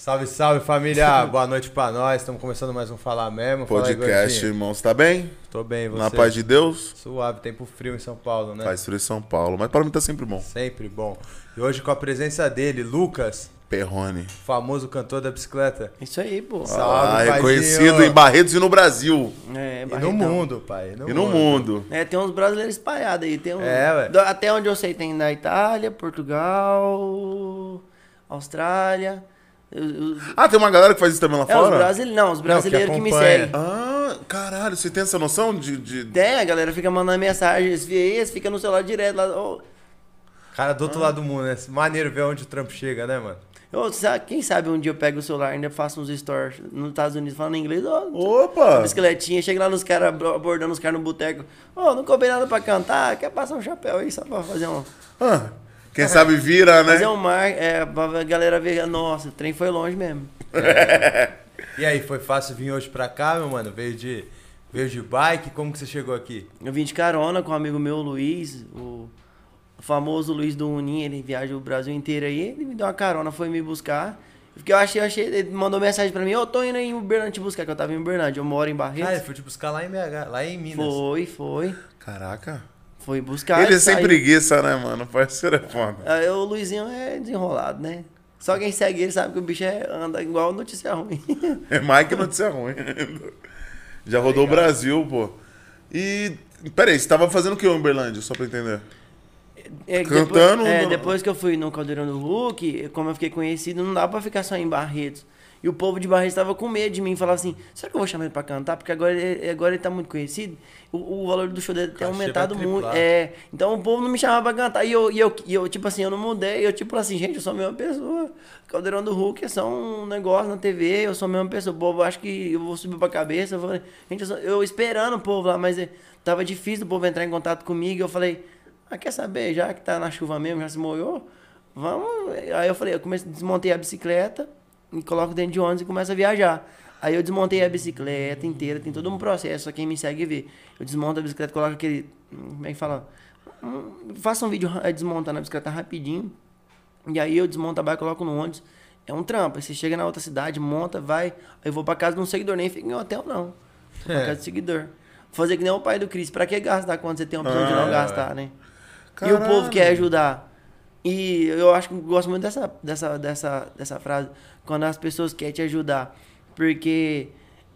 Salve, salve família! Boa noite pra nós. Estamos começando mais um Falar Mesmo. Fala aí, Podcast, gordinho. irmãos, tá bem? Tô bem, você? Na paz de Deus? Suave, tempo frio em São Paulo, né? Faz frio em São Paulo, mas para mim tá sempre bom. Sempre bom. E hoje com a presença dele, Lucas, Perrone. famoso cantor da bicicleta. Isso aí, pô. Salve, Ah, paizinho. reconhecido em Barretos e no Brasil. É, E no mundo, pai. E no mundo. É, tem uns brasileiros espalhados aí. Tem um, É, ué. Até onde eu sei, tem na Itália, Portugal, Austrália. Eu- eu- Ah, tem uma galera que faz isso também lá é, os fora? brasileiros. Não, os brasileiros que, me acompanha. seguem. Ah, caralho, você tem essa noção de. de... Tem, a galera fica mandando mensagem, eles, eles ficam no celular direto lá. Ô, Cara do Ah. outro lado do mundo, né? Maneiro ver onde o trampo chega, né, mano? ô, sabe- quem sabe um dia eu pego o celular e ainda faço uns stories nos Estados Unidos falando inglês. Ô, Opa! bicicletinha, chega lá nos caras, abordando os caras no boteco. Ô, não combinei nada pra cantar, quer passar um chapéu aí só pra fazer um. Ah, quem sabe vira, né? Fazer um mar, é, pra galera ver, nossa, o trem foi longe mesmo. E aí, foi fácil vir hoje pra cá, meu mano? Veio de, veio de bike? Como que você chegou aqui? Eu vim de carona com um amigo meu, o Luiz, o famoso Luiz do Unim, ele viaja o Brasil inteiro aí, ele me deu uma carona, foi me buscar. Porque eu achei, eu achei, ele mandou mensagem pra mim, eu tô indo aí em Uberlândia te buscar, que eu tava em Uberlândia, eu moro em Ah, ele Barretos. foi te buscar lá em BH, lá em Minas. Foi, foi. Caraca. Foi buscar. Ele é sem saiu. preguiça, né, mano? Parceiro é foda. Aí o Luizinho é desenrolado, né? Só quem segue ele sabe que o bicho é, anda igual notícia ruim. É mais que notícia ruim. Já rodou o Brasil, pô. E. Peraí, você tava fazendo o que em Uberlândia, só pra entender? É, Cantando Depois, é, no- depois que eu fui no Caldeirão do Hulk, como eu fiquei conhecido, não dá pra ficar só em Barretos. E o povo de Barretos tava com medo de mim, falava assim, será que eu vou chamar ele pra cantar? Porque agora ele, agora ele tá muito conhecido, o, o valor do show dele tem aumentado muito. É, então o povo não me chamava pra cantar. E eu, e eu, e eu, tipo assim, eu não mudei, eu tipo assim, gente, eu sou a mesma pessoa. Caldeirão do Hulk é só um negócio na TV, eu sou a mesma pessoa. O povo acha que eu vou subir pra cabeça. Eu falei, gente, eu, sou- eu esperando o povo lá, mas é, tava difícil o povo entrar em contato comigo. Eu falei, ah, quer saber, já que tá na chuva mesmo, já se molhou, vamos. Aí eu falei, eu comecei, desmontei a bicicleta e coloco dentro de ônibus e começo a viajar. Aí eu desmontei a bicicleta inteira, tem todo um processo, só quem me segue vê. Eu desmonto a bicicleta, coloco aquele. hum, Como é que fala? Hum, Faço um vídeo ra- desmontando a bicicleta rapidinho. E aí eu desmonto a bike, coloco no ônibus. É um trampo. Aí você chega na outra cidade, monta, vai. Aí eu vou pra casa de um seguidor, nem fico em hotel, não. Vou pra É. casa de seguidor. Fazer que nem o pai do Cris. Pra que gastar quando você tem a opção de Ah, não é, gastar, né? E o povo Caralho. quer ajudar. E eu acho que gosto muito dessa, dessa, dessa, dessa frase. Quando as pessoas querem te ajudar. Porque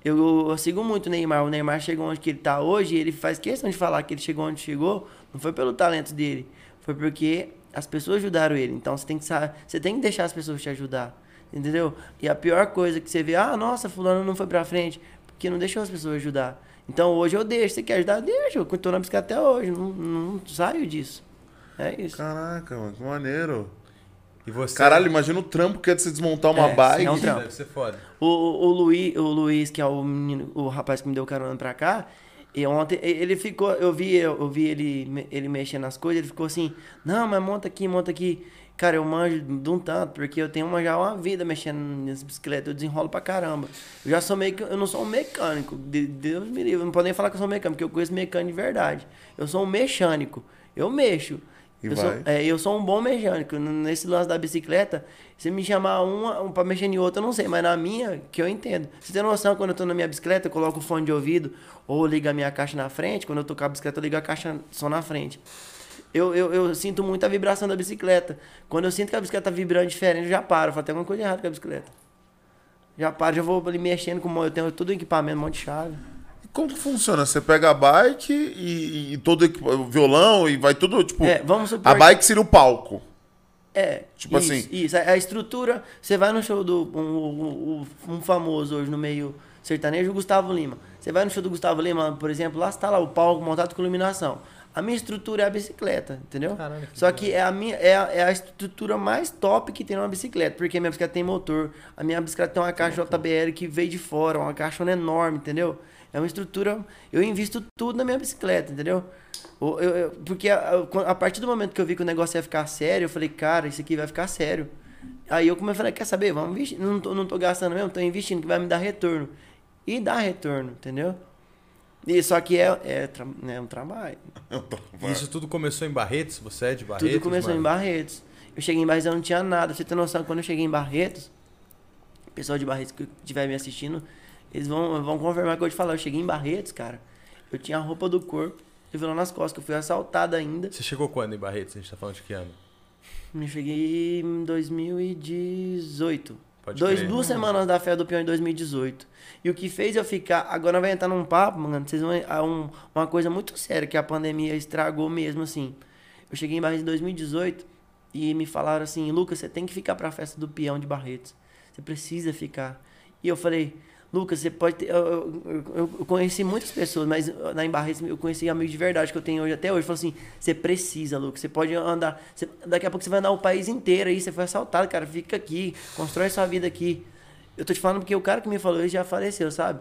eu, eu sigo muito o Neymar. O Neymar chegou onde que ele tá hoje. Ele faz questão de falar que ele chegou onde chegou. Não foi pelo talento dele. Foi porque as pessoas ajudaram ele. Então você tem que saber, você tem que deixar as pessoas te ajudar. Entendeu? E a pior coisa que você vê, ah, nossa, fulano não foi pra frente. Porque não deixou as pessoas ajudar. Então hoje eu deixo. Você quer ajudar? Deixa. Eu tô na bicicleta até hoje. Não, não saio disso. É isso. Caraca, mano, que maneiro. E você? Caralho, imagina o trampo que é de você desmontar uma É, bike. é um trampo. Deve ser foda. O, o, o, Luiz, o Luiz, que é o menino, o rapaz que me deu carona pra cá, e ontem ele ficou, eu vi, eu, vi ele, ele mexendo nas coisas, ele ficou assim, não, mas monta aqui, monta aqui. Cara, eu manjo de um tanto, porque eu tenho uma, já uma vida mexendo nessas bicicletas, eu desenrolo pra caramba. Eu já sou meio que, eu não sou um mecânico, de- Deus me livre, não posso nem falar que eu sou mecânico, porque eu conheço mecânico de verdade. Eu sou um mecânico, eu mexo. E eu, sou, vai. é, eu sou um bom mecânico. Nesse lance da bicicleta, se me chamar uma um pra mexer em outra, eu não sei. Mas na minha, que eu entendo. Você tem noção, quando eu tô na minha bicicleta, eu coloco o fone de ouvido ou ligo a minha caixa na frente. Quando eu tô com a bicicleta, eu ligo a caixa só na frente. Eu, eu, eu sinto muito a vibração da bicicleta. Quando eu sinto que a bicicleta tá vibrando diferente, eu já paro. Eu falo, tem alguma coisa errada com a bicicleta. Já paro, já vou ali mexendo com o eu tenho todo o equipamento, um monte de chave. Como que funciona? Você pega a bike e, e todo violão e vai tudo, tipo. É, vamos supor. a bike seria o palco. É. Tipo isso, assim. Isso, a a estrutura. Você vai no show do. Um, um- um famoso hoje no meio sertanejo, o Gustavo Lima. Você vai no show do Gustavo Lima, por exemplo, lá está lá o palco montado com iluminação. A minha estrutura é a bicicleta, entendeu? Caralho, que Só que é a, minha, é, a, é a estrutura mais top que tem numa bicicleta, porque a minha bicicleta tem motor, a minha bicicleta tem uma caixa JBL que veio de fora, uma caixona enorme, entendeu? É uma estrutura. Eu invisto tudo na minha bicicleta, entendeu? O- eu- eu- porque a, a- partir do momento que eu vi que o negócio ia ficar sério, eu falei, cara, isso aqui vai ficar sério. Aí eu comecei a falar, quer saber? Vamos investir. Não tô, não tô gastando mesmo, tô investindo que vai me dar retorno. E dá retorno, entendeu? E, só que é, é, tra- é um trabalho. Isso tudo começou em Barretos? Você é de Barretos? Tudo começou mano? em Barretos. Eu cheguei em Barretos, eu não tinha nada. Pra você ter noção, quando eu cheguei em Barretos, pessoal de Barretos que estiver me assistindo, eles vão, vão confirmar que eu te falar. Eu cheguei em Barretos, cara. Eu tinha a roupa do corpo e violão nas costas, que eu fui assaltado ainda. Você chegou quando em Barretos? A gente tá falando de que ano? Eu cheguei em 2018. Pode Dois, crer. duas semanas da fé do peão em 2018. E o que fez eu ficar. Agora vai entrar num papo, mano. Vocês vão. a um- uma coisa muito séria que a pandemia estragou mesmo, assim. Eu cheguei em Barretos em 2018 e me falaram assim: Lucas, você tem que ficar pra festa do peão de Barretos. Você precisa ficar. E eu falei. Lucas, você pode ter. Eu, eu- eu- conheci muitas pessoas, mas lá em Barretos eu conheci amigos de verdade que eu tenho hoje até hoje. Falou assim: você precisa, Lucas. Você pode andar. você- daqui a pouco você vai andar o país inteiro aí. Você foi assaltado, cara. Fica aqui. Constrói sua vida aqui. Eu tô te falando porque o cara que me falou isso já faleceu, sabe?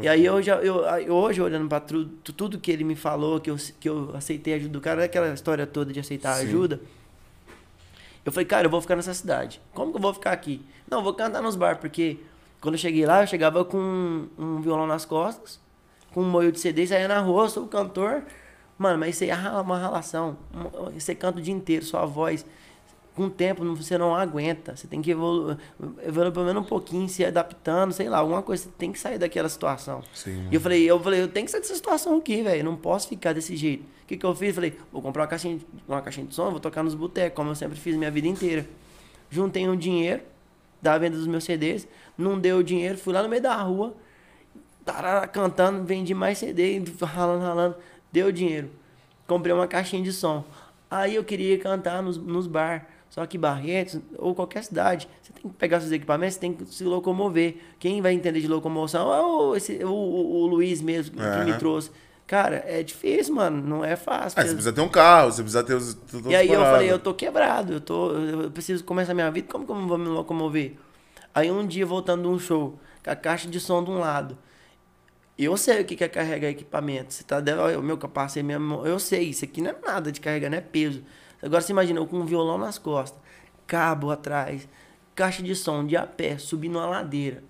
E aí eu já, eu, hoje, olhando pra tudo, tudo que ele me falou, que eu, que eu aceitei a ajuda do cara, aquela história toda de aceitar Sim. ajuda. Eu falei, cara, eu vou ficar nessa cidade. Como que eu vou ficar aqui? Não, eu vou cantar nos bar, porque quando eu cheguei lá, eu chegava com um violão nas costas, com um moio de CD, saía na rua, eu sou o cantor. Mano, mas isso aí é uma relação. Você canta o dia inteiro, sua voz. Com o tempo você não aguenta. Você tem que evoluir, evoluir pelo menos um pouquinho, se adaptando, sei lá, alguma coisa. Você tem que sair daquela situação. Sim. E eu falei, eu falei, eu tenho que sair dessa situação aqui, velho. Não posso ficar desse jeito. O que, que eu fiz? Falei, vou comprar uma caixinha, de- uma caixinha de som, vou tocar nos botecos, como eu sempre fiz minha vida inteira. Juntei um dinheiro da venda dos meus CDs, não deu dinheiro, fui lá no meio da rua, tarara, cantando, vendi mais CD, ralando, ralando, deu dinheiro. Comprei uma caixinha de som. Aí eu queria cantar nos, nos bar. Só que Barretos, ou qualquer cidade, você tem que pegar seus equipamentos, você tem que se locomover. Quem vai entender de locomoção é o, esse, o, o- o Luiz mesmo, que me Aham. trouxe. Cara, é difícil, mano. Não é fácil. Ah, você precisa ter um carro, você precisa ter os. E aí eu falei, eu tô quebrado, eu, tô, eu preciso começar minha vida, como que eu vou me locomover? Aí um dia, voltando de um show, com a caixa de som de um lado, eu sei o que é carregar equipamento. Você tá o meu capacete mesmo, eu sei, isso aqui não é nada de carregar, não é peso. Agora você imagina, eu com um violão nas costas, cabo atrás, caixa de som de a pé, subindo uma ladeira.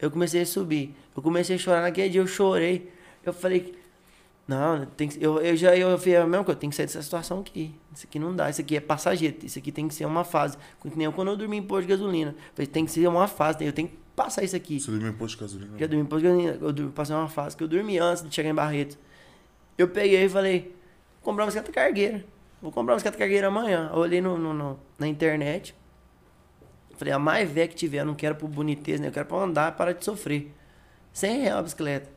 Eu comecei a subir, eu comecei a chorar naquele dia, eu chorei. Eu falei, não, tem que, eu, eu já eu falei a mesma coisa, tem que sair dessa situação aqui. Isso aqui não dá, isso aqui é passageiro, isso aqui tem que ser uma fase. Que Nem eu quando eu dormi em posto de gasolina. Eu Falei, tem que ser uma fase, eu tenho que passar isso aqui. Você dormiu em posto de gasolina? Já dormi em posto de gasolina, eu dormi, passei uma fase que eu dormi antes de chegar em Barretos. Eu peguei e falei, vou comprar uma bicicleta cargueira. Vou comprar uma bicicleta cargueira amanhã. Eu olhei no, no- no- na internet. Falei, a mais velha que tiver, eu não quero por boniteza, né? Eu quero pra andar, para de sofrer. 100 reais a bicicleta.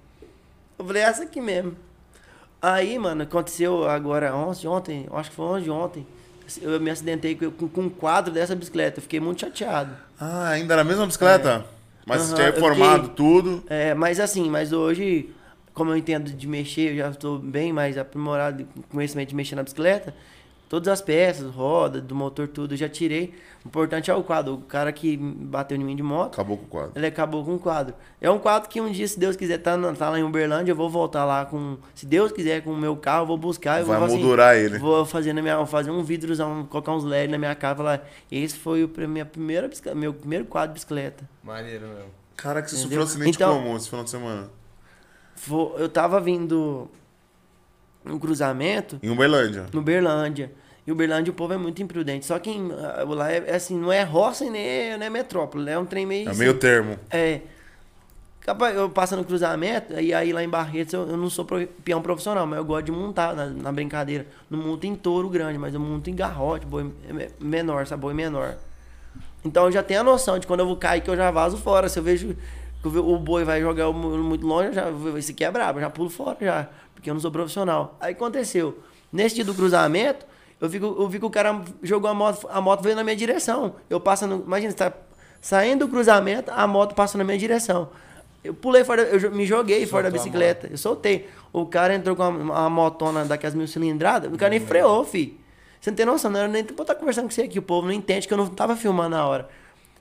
Eu falei, essa aqui mesmo. Aí, mano, aconteceu agora, ontem, ontem, acho que foi ontem, ontem. Eu me acidentei com, com, um quadro dessa bicicleta. Eu fiquei muito chateado. Ah, ainda era a mesma bicicleta? Mas você Aham, tinha reformado fiquei- tudo. É, mas assim, mas hoje, como eu entendo de mexer, eu já estou bem mais aprimorado com conhecimento de mexer na bicicleta. Todas as peças, roda, do motor, tudo, eu já tirei. O importante é o quadro. O cara que bateu em mim de moto, Acabou com o quadro. ele acabou com o quadro. É um quadro que um dia, se Deus quiser, tá, na- tá lá em Uberlândia, eu vou voltar lá com. Se Deus quiser, com o meu carro, eu vou buscar. eu Vai vou, assim, moldurar ele. Vou fazer, na minha, vou fazer um vidrozão, colocar uns LED na minha casa. Falar, esse foi o minha primeira, bicicleta- meu primeiro quadro de bicicleta. Maneiro mesmo. Cara, que você Entendeu? sofreu um acidente Então- como esse final de semana? Eu tava vindo um cruzamento Em Uberlândia. no Berlândia. E o Berlândia o povo é muito imprudente. Só que ah, lá é, é assim, não é roça e nem é, é metrópole, é um trem meio. É assim, meio termo. É. Eu passo no cruzamento, e aí lá em Barretos eu, eu não sou pro- peão profissional, mas eu gosto de montar na, na brincadeira. Não monto em touro grande, mas eu monto em garrote, boi me- menor, sabe? Boi menor. Então eu já tenho a noção de quando eu vou cair que eu já vazo fora. Se eu vejo o boi vai jogar muito longe, eu já, esse aqui é brabo, já pulo fora já, porque eu não sou profissional. Aí aconteceu. Nesse dia do cruzamento, eu vi, que- eu vi que o cara jogou a moto, a moto veio na minha direção. Eu passando, imagina, você tá saindo do cruzamento, a moto passa na minha direção. Eu pulei fora, eu me joguei fora da Soltou bicicleta. Eu soltei. O cara entrou com uma, uma motona daquelas mil cilindradas, o cara nem freou, fi. Você não tem noção, não era nem pra estar conversando com você aqui. O povo não entende que eu não tava filmando na hora.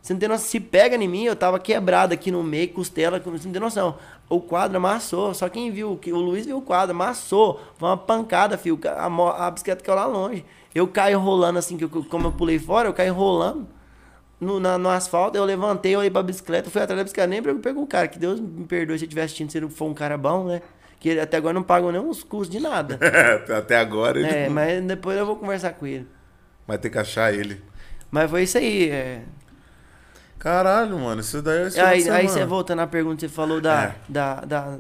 Você não tem noção, se pega em mim, eu tava quebrado aqui no meio, costela, você não tem noção. O quadro amassou, só quem viu, que o Luiz viu o quadro, amassou. Foi uma pancada, filho. A, mo- a bicicleta caiu lá longe. Eu caí rolando assim, que eu- como eu pulei fora, eu caí rolando no, na- no asfalto, eu levantei, olhei pra bicicleta, fui atrás da bicicleta, nem pegou o cara. Que Deus me perdoe se eu estiver assistindo, se ele for um cara bom, né? Que ele até agora não nem os custos de nada. Até agora ele é, mas depois eu vou conversar com ele. vai ter que achar ele. Mas foi isso aí. é. Caralho, mano, isso daí é esse Aí, aí você voltando à pergunta, você falou da, É. da, da.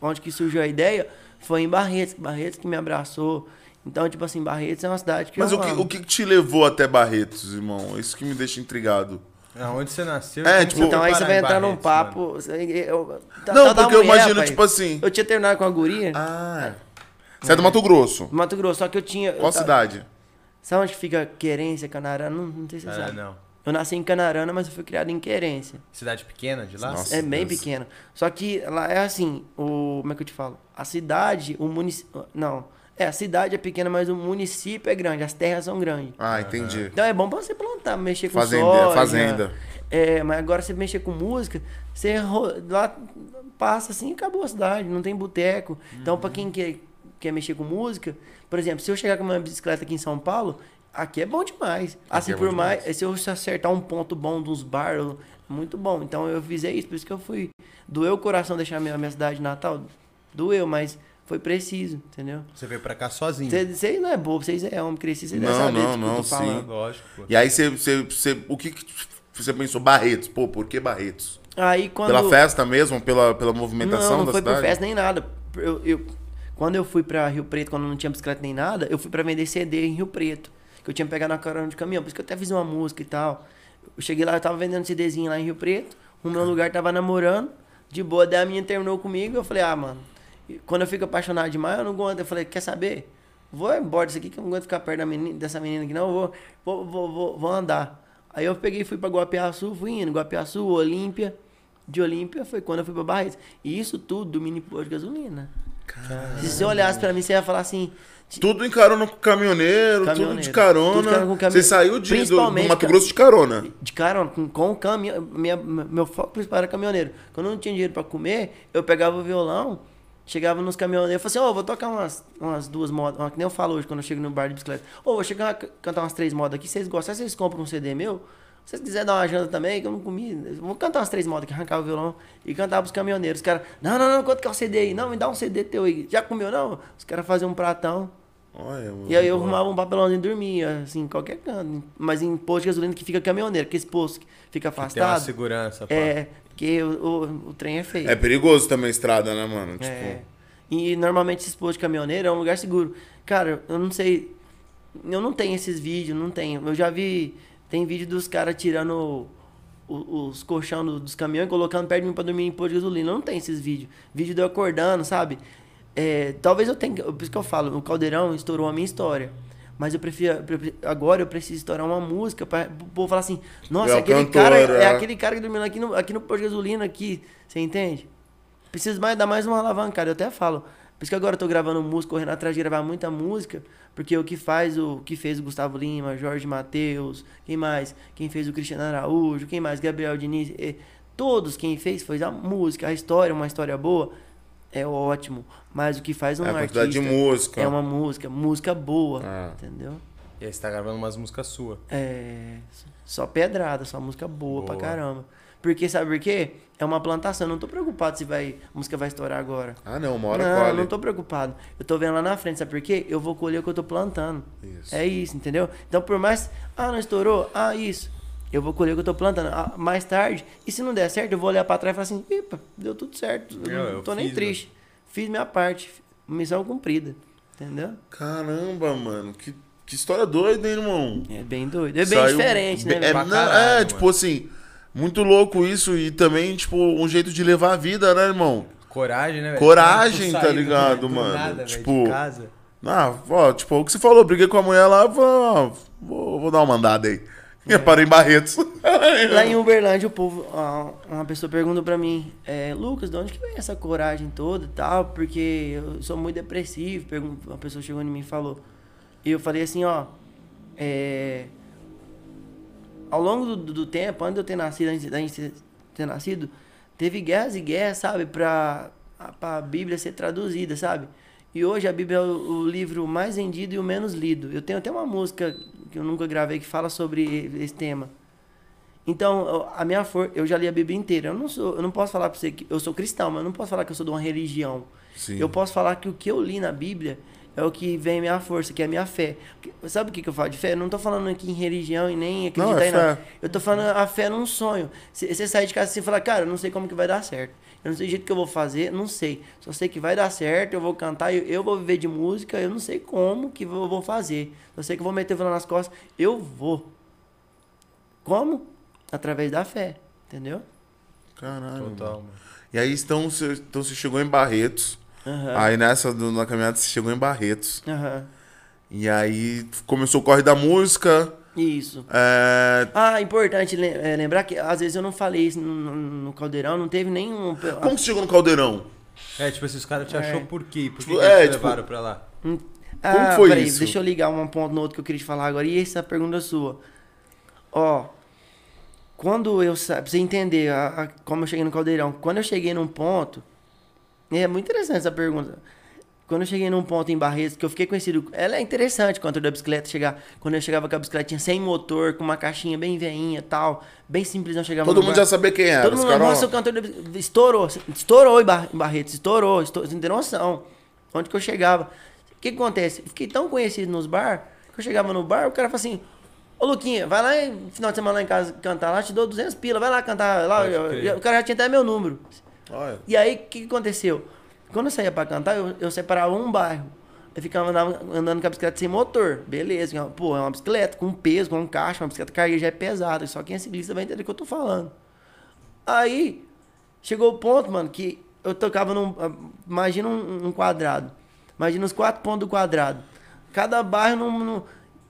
Onde que surgiu a ideia? Foi em Barretos. Barretos que me abraçou. Então, tipo assim, Barretos é uma cidade que Mas eu o que, amo. o que te levou até Barretos, irmão? Isso que me deixa intrigado. Aonde você nasceu? É, tipo- Então aí você vai entrar num Barretos, mano? papo. você- eu- tá- Não, tá porque eu mulher, imagino, pai. tipo assim. Eu tinha terminado com a guria, Ah, você é do Mato Grosso. Mato Grosso, só que eu tinha. Qual eu cidade? Sabe onde fica Querência, Canarana? Não, não sei se você Ah, sabe. não. Eu nasci em Canarana, mas eu fui criado em Querência. Cidade pequena de lá? Nossa. É bem Deus. pequeno. Só que lá é assim, o. Como é que eu te falo? A cidade, o município. Não. É, a cidade é pequena, mas o município é grande, as terras são grandes. Ah, entendi. Então é bom pra você plantar, mexer com Fazenda- soja. fazenda. É, mas agora você mexer com música, você ro- lá passa assim e acabou a cidade, não tem boteco. Então, pra quem quer, quer mexer com música, por exemplo, se eu chegar com uma bicicleta aqui em São Paulo, aqui é bom demais. Assim, é por demais. mais. Se eu acertar um ponto bom dos bar, eu- muito bom. Então eu fiz isso, por isso que eu fui. Doeu o coração deixar minha, minha cidade natal? Doeu, mas foi preciso, entendeu? Você veio pra cá sozinho. Vocês não é bobo, vocês é homem, cresci, vocês devem Não, saber não, do que eu não, tô sim. falando. Lógico, pô. E aí você, você, o que, você pensou? Barretos. Pô, por que Barretos? Aí quando. Pela festa mesmo? Pela, pela movimentação não, não da foi cidade? por festa nem nada. Eu, eu- quando eu fui pra Rio Preto, quando não tinha bicicleta nem nada, eu fui pra vender CD em Rio Preto. Que eu tinha pegado na carona de caminhão. Por isso que eu até fiz uma música e tal. Eu cheguei lá, eu tava vendendo CDzinho lá em Rio Preto. O meu lugar tava namorando. De boa, daí a minha terminou comigo. Eu falei, ah, mano. Quando eu fico apaixonado demais, eu não aguento. Eu falei, quer saber? Vou embora disso aqui, que eu não aguento ficar perto da menina- dessa menina aqui, não. Vou, vou, vou, vou, vou andar. Aí eu peguei e fui pra Guapiaçu, fui indo. Guapiaçu, Olímpia. De Olímpia foi quando eu fui pra Barretos. E isso tudo do mini posto de gasolina. Se você olhasse pra mim, você ia falar assim. Tudo em carona com caminhoneiro, tudo Caminhoneiro. de carona. Tudo carona Você saiu de, do, do Mato. Grosso de carona. De carona, com, com o caminhão. Minha, meu foco principal era caminhoneiro. Quando eu não tinha dinheiro pra comer, eu pegava o violão, chegava nos caminhoneiros e falava assim: Ô, vou tocar umas, umas duas modas. uma Que nem eu falo hoje quando eu chego no bar de bicicleta. Ô, vou chegar a cantar umas três modas aqui. Vocês gostam? Vocês compram um CD meu? Se vocês quiserem dar uma janta também, que eu não comi, vou cantar umas três modas aqui, arrancar o violão e cantar pros caminhoneiros. Os caras, não, não, não, quanto que é o CD aí? Não, me dá um CD teu aí. Já comeu, não? Os caras faziam um pratão. Olha. E aí eu arrumava um papelãozinho e dormia, assim, em qualquer canto. Mas em posto de gasolina que fica caminhoneiro, que esse posto que fica Tem uma afastado. segurança, pá. É, porque o, o, o trem é feio. É perigoso também a estrada, né, mano? Tipo, É. E normalmente esses postos de caminhoneiro é um lugar seguro. Cara, eu não sei. Eu não tenho esses vídeos, não tenho. Eu já vi. Tem vídeo dos caras tirando os colchão do- dos caminhões e colocando perto de mim pra dormir em posto de gasolina. Não tenho esses vídeos. Vídeo de eu acordando, sabe? É, talvez eu tenha. Por isso que eu falo, o Caldeirão estourou a minha história. Mas eu prefiro. Agora eu preciso estourar uma música pra o povo falar assim: Nossa, É aquele cara. é. É aquele cara que dormiu aqui no, aqui no posto de gasolina aqui. Você entende? Preciso mais dar mais uma alavancada. Eu até falo. Por isso que agora eu tô gravando música, correndo atrás de gravar muita música, porque o que faz o que fez o Gustavo Lima, Jorge Matheus, quem mais? Quem fez o Cristiano Araújo, quem mais? Gabriel Diniz, eh, todos quem fez foi a música, a história, uma história boa é ótimo, mas o que faz um É a artista de música. é uma música, música boa, Ah. entendeu? E aí você tá gravando umas músicas suas. É. Só pedrada, só música boa, Boa. pra caramba. Porque, sabe por quê? É uma plantação. Eu não tô preocupado se vai, a música vai estourar agora. Ah, não, uma hora não, colhe. não tô preocupado. Eu tô vendo lá na frente, sabe por quê? Eu vou colher o que eu tô plantando. Isso. É isso, entendeu? Então, por mais. Ah, não estourou? Ah, isso. Eu vou colher o que eu tô plantando. Ah, mais tarde, e se não der certo, eu vou olhar pra trás e falar assim: Epa, deu tudo certo. Eu Eu- não tô nem fiz, triste. Fiz minha parte. Missão cumprida. Entendeu? Caramba, mano. Que, que história doida, hein, irmão? É bem doido. É bem Saiu diferente, né? É, não, é, tipo mano. assim, muito louco isso e também, tipo, um jeito de levar a vida, né, irmão? Coragem, né, velho? Coragem, tá sair do- ligado, do mano? nada, Tipo, casa. Ah, ó, tipo, o que você falou, briguei com a mulher lá, vou, vou, vou dar uma mandada aí. É. Parei em Barretos. Lá em Uberlândia, o povo, uma pessoa perguntou pra mim, é, Lucas, de onde que vem essa coragem toda e tal? Porque eu sou muito depressivo. Uma pessoa chegou em mim e falou. E eu falei assim, ó, é, ao longo do, do- tempo, antes de eu ter nascido, antes da gente ter- nascido, teve guerras e guerras, sabe, pra, pra Bíblia ser traduzida, sabe? E hoje a Bíblia é o, o livro mais vendido e o menos lido. Eu tenho até uma música que eu nunca gravei que fala sobre esse tema. Então, a minha força, eu já li a Bíblia inteira. Eu não sou, eu não posso falar para você que eu sou cristão, mas eu não posso falar que eu sou de uma religião. Sim. Eu posso falar que o que eu li na Bíblia é o que vem minha força, que é a minha fé. Sabe o que, que eu falo de fé? Eu não tô falando aqui em religião e nem acreditar Não, é em nada. fé. Eu tô falando a fé num sonho. Você sai de casa assim e fala, cara, eu não sei como que vai dar certo. Eu não sei o jeito que eu vou fazer, não sei. Só sei que vai dar certo, eu vou cantar, eu, eu vou viver de música, eu não sei como que eu vou fazer. Eu sei que eu vou meter violão nas costas, eu vou. Como? Através da fé, entendeu? Caralho. Total, mano. mano. E aí, então você, então você chegou em Barretos. Aham. Aí nessa, do- na caminhada, você chegou em Barretos. Aham. E aí começou o corre da música. Isso. É... Ah, importante é, lembrar que às vezes eu não falei isso no, no- caldeirão, não teve nenhum. Como você chegou no Caldeirão? É, tipo assim, os caras te É. achou por quê? Por que, Tipo, que é, eles te tipo- levaram pra lá? Ah, foi peraí, isso? Deixa eu ligar um ponto no outro que eu queria te falar agora. E essa pergunta é sua. Ó, quando eu. Pra você entender a- a- como eu cheguei no caldeirão. Quando eu cheguei num ponto. É muito interessante essa pergunta. Quando eu cheguei num ponto em Barretos, que eu fiquei conhecido. Ela é interessante quando da bicicleta chegar. Quando eu chegava com a bicicletinha sem motor, com uma caixinha bem veinha e tal. Bem simples, eu chegava Todo no mundo bar. já sabia quem era. Todo mundo, caras, nossa, o cantor da- estourou, estourou em Bar- em Barretos, estourou, estourou, você não tem noção. Onde que eu chegava? O que, que acontece? Eu Fiquei tão conhecido nos bar, que eu chegava no bar, o cara falava assim, ô Luquinha, vai lá em final de semana lá em casa cantar lá, te dou 200 pila, vai lá cantar lá, Eu- eu- o cara já tinha até meu número. Olha. E aí, o que, que aconteceu? Quando eu saía pra cantar, eu, eu separava um bairro. Eu ficava andando, andando com a bicicleta sem motor. Beleza. Pô, é uma bicicleta com peso, com caixa, uma bicicleta carga já é pesada. Só quem é ciclista vai entender o que eu tô falando. Aí, chegou o ponto, mano, que eu tocava num. ah, Imagina um, um quadrado. Imagina os quatro pontos do quadrado. Cada bairro num, num-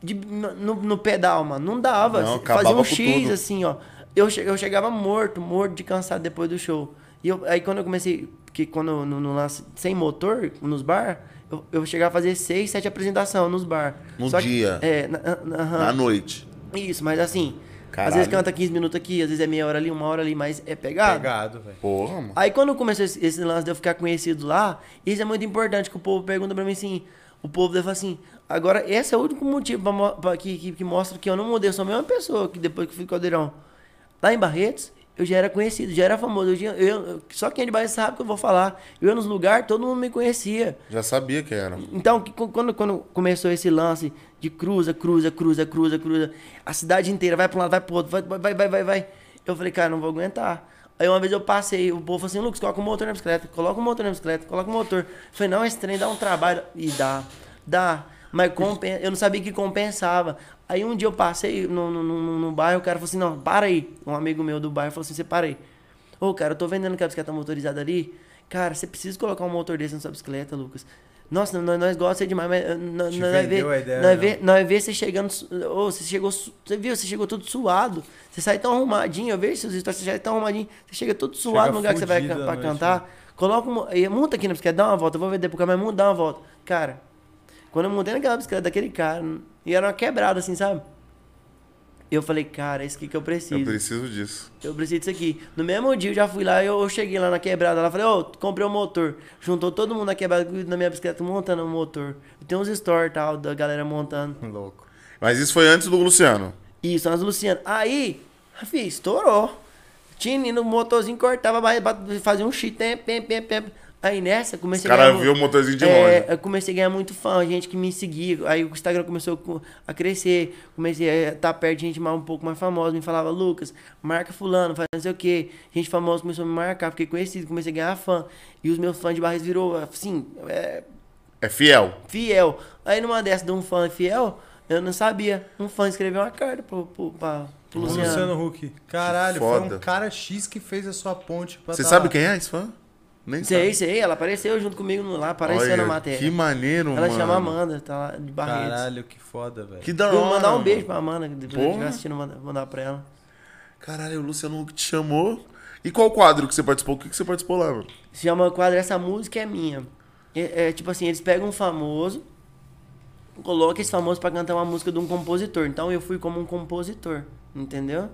de- no, no pedal, mano. Não dava. Não, Fazia um X tudo. assim, ó. Eu, eu chegava morto, morto de cansado depois do show. E eu, aí quando eu comecei, que quando no, no lance sem motor, nos bar, eu, eu chegava a fazer seis, sete apresentações nos bar. No Só que- dia? é, na, na-. Na noite. Isso, mas assim, Caralho. às vezes canta 15 minutos aqui, às vezes é meia hora ali, uma hora ali, mas é pegado. Pegado, velho. Porra, mano. Aí quando começou esse, esse lance de eu ficar conhecido lá, isso é muito importante, que o povo pergunta pra mim assim, o povo deve falar assim, agora esse é o único motivo pra, pra que, que, que mostra que eu não mudei, eu sou a mesma pessoa que depois que fui caldeirão. Lá em Barretos, eu já era conhecido, já era famoso, eu, tinha- eu- só quem é de Barretos sabe que eu vou falar. Eu ia nos lugares, todo mundo me conhecia. Já sabia que era. Então, quando, quando começou esse lance de cruza, cruza, cruza, cruza, cruza, a cidade inteira vai pra um lado, vai pro outro, vai, vai, vai, vai, vai. Eu falei, cara, não vou aguentar. Aí uma vez eu passei, o povo falou assim, Lucas, coloca o motor na bicicleta, coloca o motor na bicicleta, coloca o motor. Eu falei, não, esse trem dá um trabalho. E dá, dá. Mas compen- eu não sabia que compensava. Aí um dia eu passei no, no, no, no bairro, o cara falou assim, não, para aí. Um amigo meu do bairro falou assim, você para aí. Ô, cara, eu tô vendendo aquela bicicleta motorizada ali. Cara, você precisa colocar um motor desse na sua bicicleta, Lucas. Nossa, nós, nós gostamos demais, mas eh, nós, nós a ideia, nós né? vê, nós vê você chegando, su- ô, você chegou, você viu, você chegou todo suado. Você sai tão arrumadinho, eu vejo seus stories, você sai tão arrumadinho, você chega todo suado no lugar que você vai pra noite, cantar. Coloca um, monta aqui na bicicleta, dá uma volta, eu vou ver depois, mas monta, dá uma volta. Cara, quando eu montei naquela bicicleta daquele cara, e era uma quebrada assim, sabe? Eu falei, cara, é isso aqui que eu preciso. Eu preciso disso. Eu preciso disso aqui. No mesmo dia eu já fui lá, eu, eu cheguei lá na quebrada, lá falei, ô, comprei um motor. Juntou todo mundo na quebrada na minha bicicleta montando o motor. Tem uns stories tal da galera montando. Louco. Mas isso foi antes do Luciano. Isso, nós Luciano. Aí, fi, estourou. Tinha no motorzinho, cortava, fazia um shit, tem, tem, tem, tem. Aí nessa, comecei Os caras ganhar viu mu- o motorzinho de é, longe. eu comecei a ganhar muito fã, gente que me seguia. Aí o Instagram começou co- a crescer. Comecei a estar perto de gente mais, um pouco mais famosa. Me falava, Lucas, marca fulano, faz não sei o quê. Gente famosa começou a me marcar, fiquei conhecido, comecei a ganhar fã. E os meus fãs de Barres virou, assim, é, É fiel. fiel. Aí numa dessa de um fã fiel, eu não sabia. Um fã escreveu uma carta pro, pro, pra, pro Luciano. Luciano Huck. Caralho, foi um cara X que fez a sua ponte pra Você tá sabe lá. quem é esse fã? Nem Sei, sabe. sei, ela apareceu junto comigo no- lá, apareceu Olha, na matéria. Que maneiro, ela mano. chama Amanda, tá lá de Barretos. Caralho, que foda, velho. Que da Eu hora. vou mandar um mano. beijo pra Amanda, que depois Porra. vai assistindo, mandar, mandar pra ela. Caralho, o Luciano Huck te chamou. E qual quadro que você participou? O que que você participou lá, mano? Se chama quadro Essa Música é Minha. É, é tipo assim, eles pegam um famoso, colocam esse famoso pra cantar uma música de um compositor. Então eu fui como um compositor, entendeu?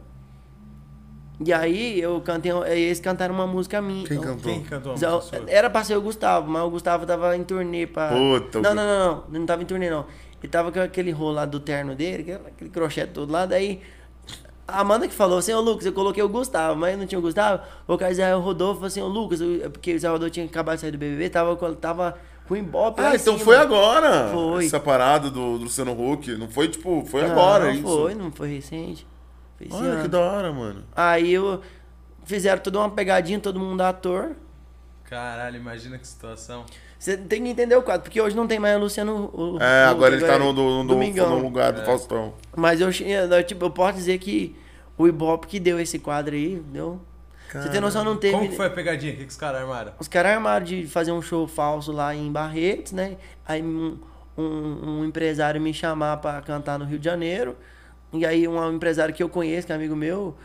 E aí eu cantei, eles cantaram uma música minha. Quem cantou? Quem cantou? Era pra ser o Gustavo, mas o Gustavo tava em turnê pra. Puta, o não, não, não, não. Não tava em turnê, não. Ele tava com aquele rolo lá do terno dele, aquele- crochê todo lá, daí. A Amanda que falou assim, ô Lucas, eu coloquei o Gustavo, mas não tinha o Gustavo. O cara Zé Rodolfo falou assim, ô Lucas, eu- porque o Zé Rodolfo tinha acabado de sair do BBB, tava, com- tava O Ibope Ah, é então assim, foi agora. Foi. Essa parada do, do Luciano Huck. Não foi tipo, foi Não, agora não isso. foi, não foi recente. Olha que ano. da hora, mano. Aí eu fizeram toda uma pegadinha, todo mundo ator. Caralho, imagina que situação. Você tem que entender o quadro, porque hoje não tem mais o Luciano. O, É, o- agora ele tá no, é no, no, no lugar do Faustão. Mas eu, tipo, eu posso dizer que o Ibope que deu esse quadro aí, deu. Você tem noção, não teve. Como que foi a pegadinha? O que, que os caras armaram? Os caras armaram de fazer um show falso lá em Barretos, né? Aí um, um, um empresário me chamar pra cantar no Rio de Janeiro. E aí um empresário que eu conheço, que é amigo meu,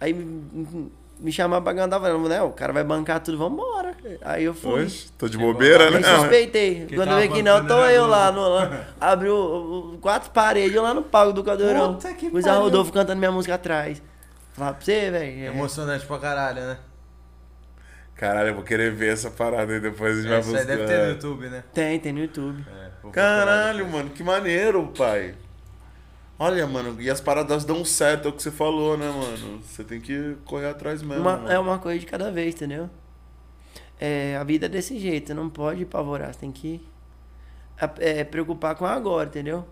aí me, me chamar pra cantar, falando, né? O cara vai bancar tudo, vambora. Aí eu fui. Oxe, tô de bobeira, né? suspeitei. Quem Quando eu vi que não, tô eu lá, no, lá abriu quatro paredes lá no palco do Caldeirão. Puta que O Zé. Rodolfo cantando minha música atrás. Falar pra você, velho. é- Emocionante pra caralho, né? Caralho, eu vou querer ver essa parada aí depois a gente vai Isso aí deve ter no YouTube, né? Tem, tem no YouTube. É, Caralho, mano, que maneiro, pai. Olha, mano, e as paradas dão certo, é o que você falou, né, mano? Você tem que correr atrás mesmo. Uma- é uma coisa de cada vez, entendeu? É, a vida é desse jeito, não pode pavorar, você tem que é, preocupar com agora, entendeu?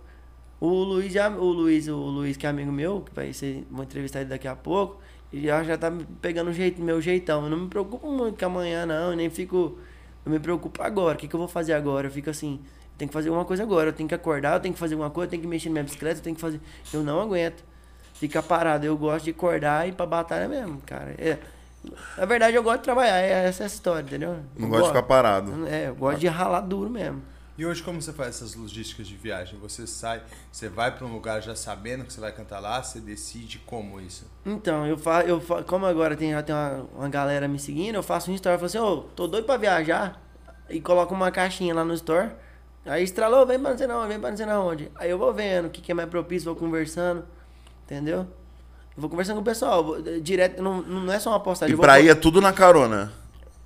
O Luiz, já, o Luiz, o Luiz, que é amigo meu, que vai ser, vou entrevistar ele daqui a pouco, ele já, já tá pegando o jeito, meu jeitão. Eu não me preocupo muito com amanhã, não, eu nem fico. Eu me preocupo agora. O que, que eu vou fazer agora? Eu fico assim, tenho que fazer alguma coisa agora. Eu tenho que acordar, eu tenho que fazer alguma coisa, eu tenho que mexer na minha bicicleta, eu tenho que fazer. Eu não aguento. Ficar parado. Eu gosto de acordar e ir pra batalha mesmo, cara. É, na verdade, eu gosto de trabalhar. É essa é a história, entendeu? Não gosto de ficar parado. É, eu gosto de ralar duro mesmo. E hoje como você faz essas logísticas de viagem? Você sai, você vai pra um lugar já sabendo que você vai cantar lá, você decide como isso? Então, eu faço, eu fa- como agora tem, já tem uma, uma galera me seguindo, eu faço um story, eu falo assim, ô, tô doido pra viajar, e coloco uma caixinha lá no store, aí estralou, vem pra não sei não, vem pra não sei na onde. Aí eu vou vendo o que, que é mais propício, vou conversando, entendeu? Eu vou conversando com o pessoal, vou- direto, não, não é só uma postagem. E vou pra ir é tudo na carona.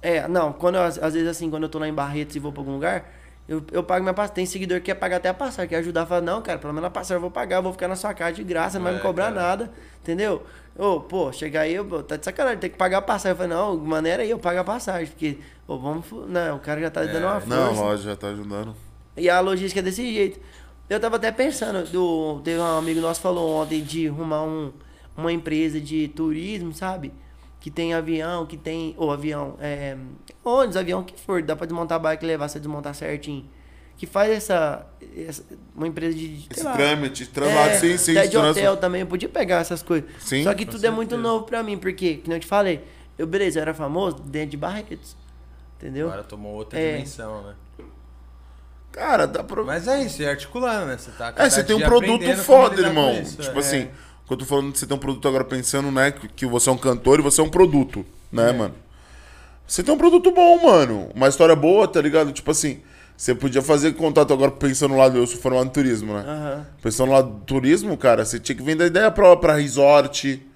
É, não, quando eu, às vezes assim, quando eu tô lá em Barretos e vou pra algum lugar, eu, eu pago minha passagem. Tem seguidor que quer pagar até a passagem, quer ajudar, fala, não, cara, pelo menos a passagem eu vou pagar, eu vou ficar na sua casa de graça, não vai É, me cobrar cara. nada, entendeu? Ô, pô, chegar aí, eu, pô, tá de sacanagem, tem que pagar a passagem. Eu falei, não, maneira aí, eu pago a passagem, porque, ô, vamos, não, o cara já tá dando uma força. Não, lógico, já tá ajudando. E a logística é desse jeito. Eu tava até pensando, do, teve um amigo nosso que falou ontem de arrumar um, uma empresa de turismo, sabe? Que tem avião, que tem. Ou avião, é. Ônibus, avião que for, dá pra desmontar a bike e levar, você desmontar certinho. Que faz essa. essa- uma empresa de. Esse lá, trâmite, trabalho, é, sim, sim. até de trans- hotel também, eu podia pegar essas coisas. Sim, Só que tudo é muito certeza. novo pra mim, porque, que nem eu te falei, eu, beleza, eu era famoso dentro de Barretos. Entendeu? Agora tomou outra É. dimensão, né? Cara, dá pra. Mas é isso, é articulando, né? Você tá É, cada você tem um produto foda, irmão. isso, tipo é. assim, quando eu tô falando que você tem um produto agora pensando, né, que, você é um cantor e você é um produto, né, mano? Você tem um produto bom, mano. Uma história boa, tá ligado? Tipo assim, você podia fazer contato agora pensando lá, eu sou formado em turismo, né? Aham. Pensando lá do turismo, cara, você tinha que vender ideia pra, pra resort,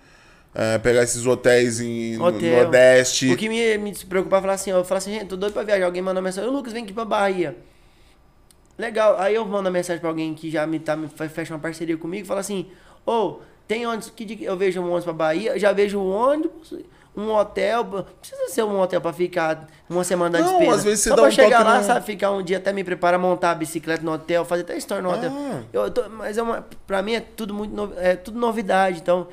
é, pegar esses hotéis em, no Hotel. Nordeste. O que me, me preocupava falar assim, ó, eu falo assim, gente, tô doido pra viajar. Alguém manda mensagem, ô Lucas, vem aqui pra Bahia. Legal. Aí eu mando a mensagem pra alguém que já me, tá, me fe- fecha uma parceria comigo e fala assim, ô, tem ônibus que eu vejo um ônibus pra Bahia, já vejo um ônibus, um hotel, não precisa ser um hotel pra ficar uma semana da Não, despesa. às vezes você Só dá pra um chegar lá, no- sabe, ficar um dia até me preparar, montar a bicicleta no hotel, fazer até story no hotel. Ah. Eu tô- mas é uma, pra mim é tudo muito, no- é tudo novidade, então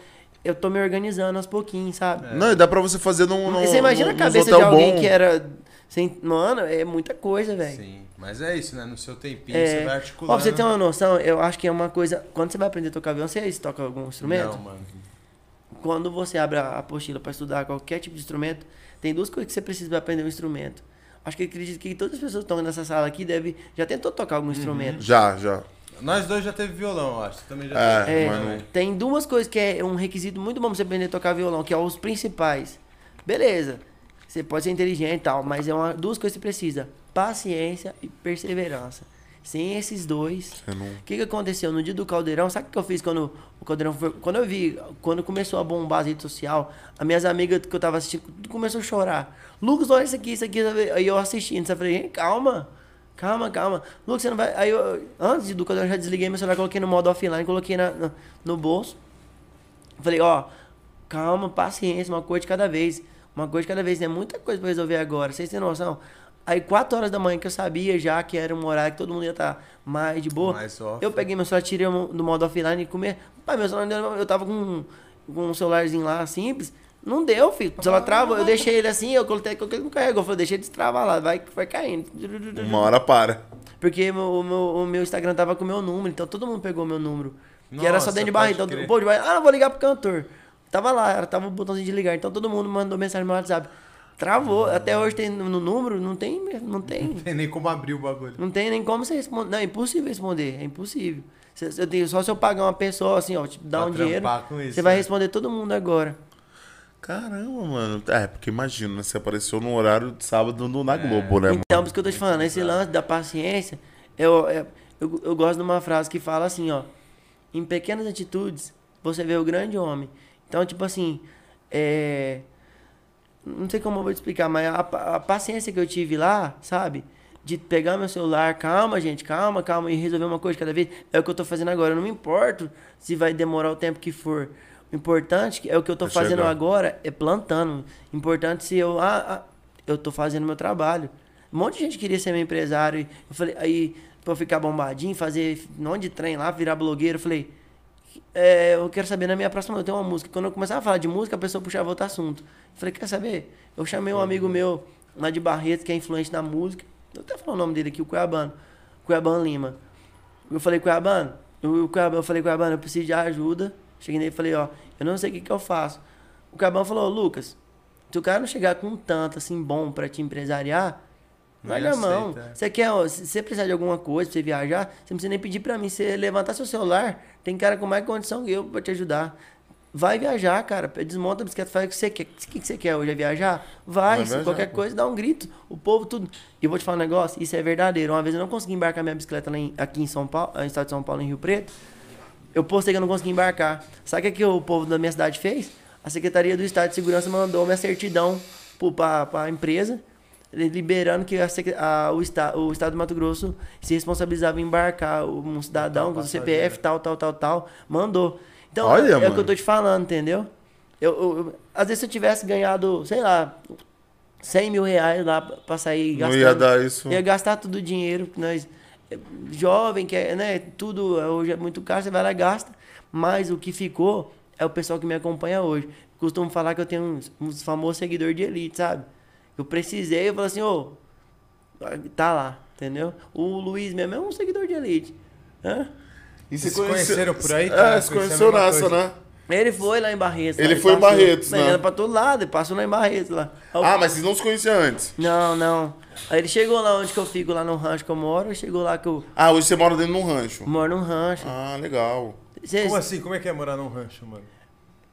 eu tô me organizando aos pouquinhos, sabe? Não, e dá pra você fazer num, num Você imagina a num- cabeça nos de hotel alguém bom. que era. Sem, mano, é muita coisa, velho. Sim, mas é isso, né? No seu tempinho É, você vai ó, articulando. pra você ter uma noção, eu acho que é uma coisa. Quando você vai aprender a tocar violão, você toca algum instrumento? Não, mano. Quando você abre a apostila pra estudar qualquer tipo de instrumento, tem duas coisas que você precisa pra aprender um instrumento. Acho que eu acredito que todas as pessoas que estão nessa sala aqui devem. Já tentou tocar algum instrumento. Já, já. Nós dois já teve violão, eu acho. Você também já É, teve. É, mano. tem duas coisas que é um requisito muito bom pra você aprender a tocar violão, que é os principais. Beleza, você pode ser inteligente e tal, mas é uma, duas coisas que você precisa: paciência e perseverança. Sem esses dois. Você não- O que, que aconteceu? No dia do caldeirão, sabe o que eu fiz quando o caldeirão foi. Quando eu vi, quando começou a bombar a rede social, as minhas amigas que eu tava assistindo, tudo começou a chorar. Lucas, olha isso aqui, isso aqui. Aí eu assistindo, eu falei, calma. Calma, calma. Lucas, você não vai. Aí eu, antes do caldeirão, eu já desliguei meu celular, coloquei no modo offline, coloquei na, na- no bolso. Falei, ó, calma, paciência, uma coisa de cada vez. Uma coisa cada vez, é muita coisa pra resolver agora. Vocês têm noção? Aí, 4 horas da manhã, que eu sabia já que era um horário que todo mundo ia estar mais de boa. Mais. Eu peguei meu celular, tirei do modo offline e comer. Pai, meu celular, eu tava com, com um celularzinho lá simples. Não deu, filho. O celular travou. Eu deixei ele assim, eu coloquei, coloquei não carregou. Eu falei, deixei ele destravar lá, vai, vai caindo. Uma hora para. Porque o meu, o meu Instagram tava com o meu número, então todo mundo pegou meu número. que era só Nossa, dentro de barra. Então, crer. pô, de barra, ah, não vou ligar pro cantor. Tava lá, tava o botãozinho de ligar. Então todo mundo mandou mensagem no WhatsApp. Travou. Até hoje tem no, número, não tem, não tem. Não tem nem como abrir o bagulho. Não tem nem como você responder. Não, é impossível responder. É impossível. Eu tenho, só se eu pagar uma pessoa assim, ó, tipo, dar um dinheiro, isso, você vai né? responder todo mundo agora. Caramba, mano. É, porque imagina, né? Você apareceu no horário de sábado no- na Globo, né, mano? Então, por isso que eu tô te falando, esse lance da paciência, eu, eu, eu, eu gosto de uma frase que fala assim, ó. Em pequenas atitudes, você vê o grande homem. Então, tipo assim, é. Não sei como eu vou te explicar, mas a, a paciência que eu tive lá, sabe? De pegar meu celular, calma, gente, calma, calma, e resolver uma coisa de cada vez. É o que eu tô fazendo agora. Eu não me importo se vai demorar o tempo que for. O importante é o que eu tô É fazendo chegar. agora, é plantando. Importante se eu. Ah, ah, eu tô fazendo meu trabalho. Um monte de gente queria ser meu empresário. e Eu falei, aí, pra eu ficar bombadinho, fazer um monte de trem lá, virar blogueiro, eu falei, é, eu quero saber na minha próxima. Eu tenho uma música. Quando eu começava a falar de música, a pessoa puxava outro assunto. Eu falei, quer saber? Eu chamei um amigo meu lá de Barretos, que é influente na música. Eu até falar o nome dele aqui, o Cuiabano. Cuiabano Lima. Eu falei, Cuiabano, eu, Cuiabano, eu falei, Cuiabano, eu preciso de ajuda. Cheguei nele e falei, ó, eu não sei o que, que eu faço. O Cuiabano falou, Lucas, se o cara não chegar com um tanto assim bom pra te empresariar, Não larga a mão. é. Você quer, ó, se você precisar de alguma coisa pra você viajar, você não precisa nem pedir pra mim. Você levantar seu celular, tem cara com mais condição que eu pra te ajudar. Vai viajar, cara. Desmonta a bicicleta, faz o que você quer. O que que você quer hoje? É viajar? Vai. Vai viajar, qualquer pô. coisa, dá um grito. O povo, tudo. E eu vou te falar um negócio, isso é verdadeiro. Uma vez eu não consegui embarcar minha bicicleta em- aqui em São Paulo, no estado de São Paulo, em Rio Preto. Eu postei que eu não consegui embarcar. Sabe o que, que o povo da minha cidade fez? A Secretaria do Estado de Segurança mandou minha certidão para a empresa, liberando que a, a- o, esta, o Estado do Mato Grosso se responsabilizava em embarcar um cidadão com o CPF, tal, tal, tal, tal. Mandou. Então, Olha, é o que eu tô te falando, entendeu? Eu, eu- eu- às vezes se eu tivesse ganhado, sei lá, 100 mil reais lá pra sair Não gastando. ia dar isso. Ia gastar todo o dinheiro que nós. é, Jovem, que é, né? Tudo é, hoje é muito caro, você vai lá e gasta. Mas o que ficou é o pessoal que me acompanha hoje. Costumo falar que eu tenho uns, uns famosos seguidores de elite, sabe? Eu precisei, eu falei assim, ô, tá lá, entendeu? O Luiz mesmo é um seguidor de elite. Hã? E Vocês se conheceram por aí, É, se conheceu nessa, né? Ele foi lá em Barretos. Ele foi em. Barretos, Ele né? era pra todo lado, ele passou lá em Barretos lá. Aí eu- Ah, mas vocês não se conheciam antes. Não, não. Aí ele chegou lá onde que eu fico, lá no rancho que eu moro, chegou lá que eu Ah, hoje você mora dentro de um rancho. moro num rancho. Ah, legal. Vocês Como assim? Como é que é morar num rancho, mano?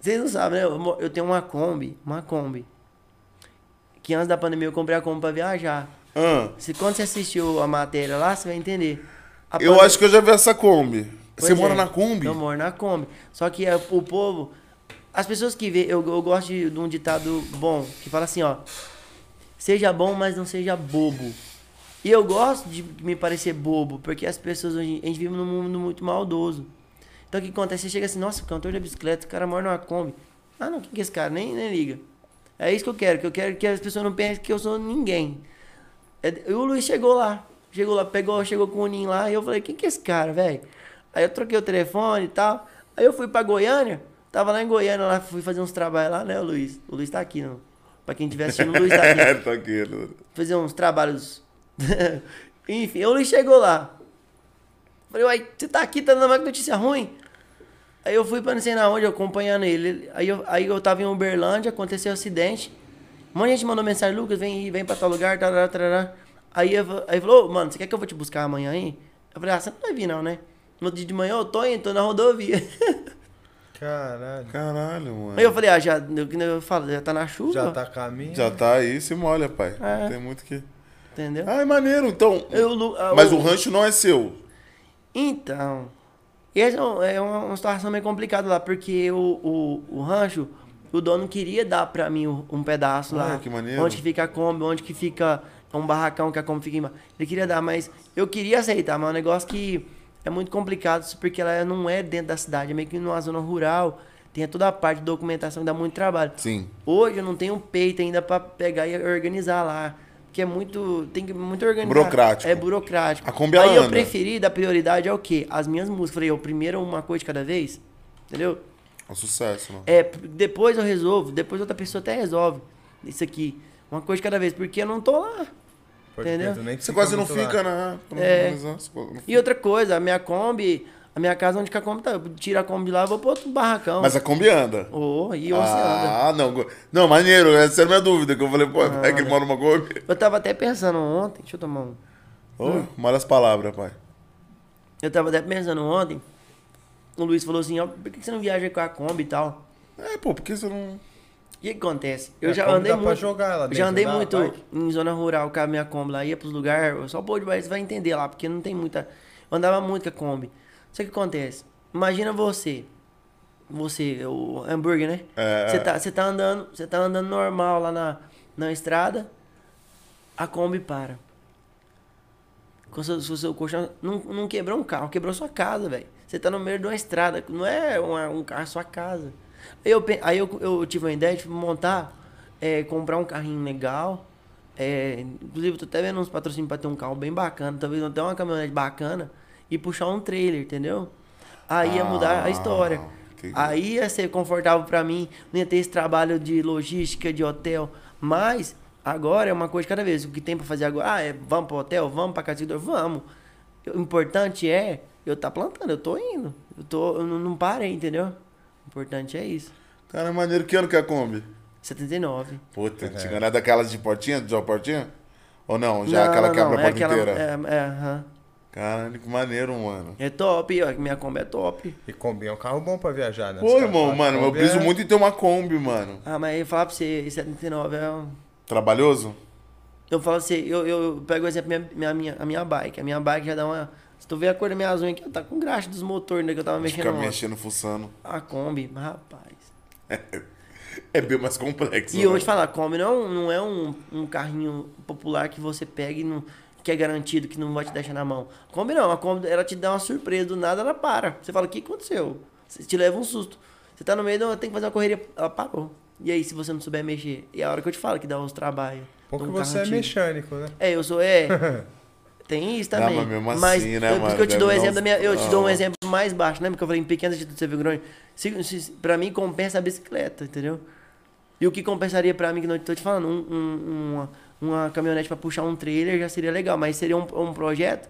vocês não sabem, né? Eu, eu tenho uma Kombi, uma Kombi. Que antes da pandemia eu comprei a Kombi pra viajar. Ah, Se, quando você assistiu a matéria lá, você vai entender. A eu acho que eu já vi essa Kombi. Você Pois mora é, na Kombi? Eu moro na Kombi. Só que é, o povo. As pessoas que vê. Eu, eu gosto de, de um ditado bom, que fala assim, ó. Seja bom, mas não seja bobo. E eu gosto de me parecer bobo, porque as pessoas hoje. A gente vive num mundo muito maldoso. Então o que acontece? Você chega assim, nossa, cantor de bicicleta, o cara mora numa Kombi. Ah, não, quem que é esse cara? Nem, nem liga. É isso que eu quero, que eu quero que as pessoas não pensem que eu sou ninguém. É, E o Luiz chegou lá. Chegou lá, pegou, chegou com o Ninho lá, e eu falei, quem que é esse cara, velho? Aí eu troquei o telefone e tal. Aí eu fui pra Goiânia, tava lá em Goiânia, lá, fui fazer uns trabalhos lá, né, o Luiz? O Luiz tá aqui, não. Pra quem estiver assistindo, o Luiz tá aqui. Tá aqui. né? fazer uns trabalhos. Enfim, o Luiz chegou lá. Falei, uai, você tá aqui, tá dando uma notícia ruim? Aí eu fui pra não sei na onde, acompanhando ele. Ele- Aí eu, aí eu tava em Uberlândia, aconteceu um acidente. Um monte de gente mandou mensagem, Lucas, vem aí, vem pra tal lugar, tarará, tarará. Aí, eu, aí falou, "Ô, mano, você quer que eu vou te buscar amanhã aí? Eu falei, ah, você não vai vir não, né? No outro dia de manhã eu tô indo, tô na rodovia. Caralho. Caralho, mano. Aí eu falei, ah, já, eu, eu falo, já tá na chuva, Já tá a caminho. Já tá aí, se molha, pai. É. Tem muito que. entendeu? Ah, é maneiro. Então. Eu, ah, Mas o rancho não é seu. Então, essa é é uma, uma situação meio complicada lá, porque o, o, o rancho, o dono queria dar pra mim um, pedaço lá. Ah, que maneiro. Onde que fica a Kombi, onde que fica um barracão que a Kombi fica embaixo. Ele queria dar, mas eu queria aceitar, mas é um negócio que é muito complicado, porque ela não é dentro da cidade, é meio que numa zona rural. Tem toda a parte de documentação que dá muito trabalho. Sim. Hoje eu não tenho peito ainda pra pegar e organizar lá. Que é muito. Tem que muito organizado. Burocrático. É burocrático. A Kombi, ela Aí eu anda. preferi dar prioridade ao quê? As minhas músicas. Falei, eu primeiro uma coisa de cada vez. Entendeu? É um sucesso, mano. É, depois eu resolvo, depois outra pessoa até resolve. Isso aqui. Uma coisa de cada vez, porque eu não tô lá. Pode Entendeu? Você fica quase não lá. fica, né? Pra não É. organizar, você quase não E outra coisa, a minha Kombi, a minha casa onde que a Kombi tá, eu tiro a Kombi lá e vou pro outro barracão. Mas a Kombi anda. Oh, e você anda. Ah, não. Não, maneiro. Essa era a minha dúvida. Que eu falei, pô, é que ele mora numa Kombi? Eu tava até pensando ontem, deixa eu tomar um. Ô, malas palavras, pai. Eu tava até pensando ontem, o Luiz falou assim, ó, por que você não viaja com a Kombi e tal? É, pô, por que você não. O que, que acontece? Eu É, já andei dá pra muito. jogar lá já andei da muito bike? em zona rural com a minha Kombi lá, ia pros lugares, só o povo de Bahia vai entender lá, porque não tem muita. Eu andava muito com a Kombi. Só que acontece? Imagina você. Você, o hambúrguer, né? É. Você tá, você tá andando, você tá andando normal lá na, na estrada, a Kombi para. Com seu, seu, seu colchão, não, não quebrou um carro, quebrou sua casa, velho. Você tá no meio de uma estrada, não é uma- um carro, é sua casa. Aí eu, aí eu, eu tive uma ideia de montar, é, comprar um carrinho legal. é, inclusive, eu tô até vendo uns patrocínios pra ter um carro bem bacana, talvez até uma caminhonete bacana, e puxar um trailer, entendeu? Aí ia mudar a Ah, história. entendi. Aí ia ser confortável pra mim, não ia ter esse trabalho de logística, de hotel. Mas agora é uma coisa de cada vez. O que tem pra fazer agora? Ah, é vamos pro hotel, vamos pra casa de dor, vamos. O importante é eu tá plantando, eu tô indo. Eu, tô, eu não, não parei, entendeu? O importante é isso. Cara, maneiro. Que ano que é a Kombi? 79. Puta, é. é daquelas de portinha, de portinha? Ou não? Já Não, aquela não, que abre não, a é porta aquela- inteira? É, é, aham. Caralho, que maneiro, mano. É top, ó, minha Kombi é top. E Kombi é um carro bom pra viajar, né? Pô, irmão, mano, eu piso é- muito em ter uma Kombi, mano. Ah, mas eu falar pra você, 79 é um... Trabalhoso? Eu falo assim, eu, eu, pego o exemplo, minha, minha, minha, a minha bike. A minha bike já dá uma... Se tu ver a cor da minha unha aqui, ela tá com graxa dos motores, né? Que eu tava mexendo Fica mexendo, fuçando. A Kombi, rapaz. É bem mais complexo. E né? eu vou te falar, a Kombi não, não é um, um carrinho popular que você pega e não, que é garantido, que não vai te deixar na mão. A Kombi não, a Kombi ela te dá uma surpresa, do nada ela para. Você fala, o que aconteceu? Você te leva um susto. Você tá no meio, não, tem que fazer uma correria, ela parou. E aí, se você não souber mexer? E é a hora que eu te falo que dá os trabalhos. Porque um você é antigo. mecânico, né? É, eu sou, é... Tem isso Não, também. mas mesmo mas assim, né, eu, porque mano, eu te dou um exemplo da minha, eu uns- te dou um não. exemplo mais baixo, lembra que eu falei em pequenas atitudes de ser grande? Se, se, pra mim compensa a bicicleta, entendeu? E o que compensaria pra mim, que não tô te falando, um, um- uma, uma caminhonete pra puxar um trailer já seria legal, mas seria um, um projeto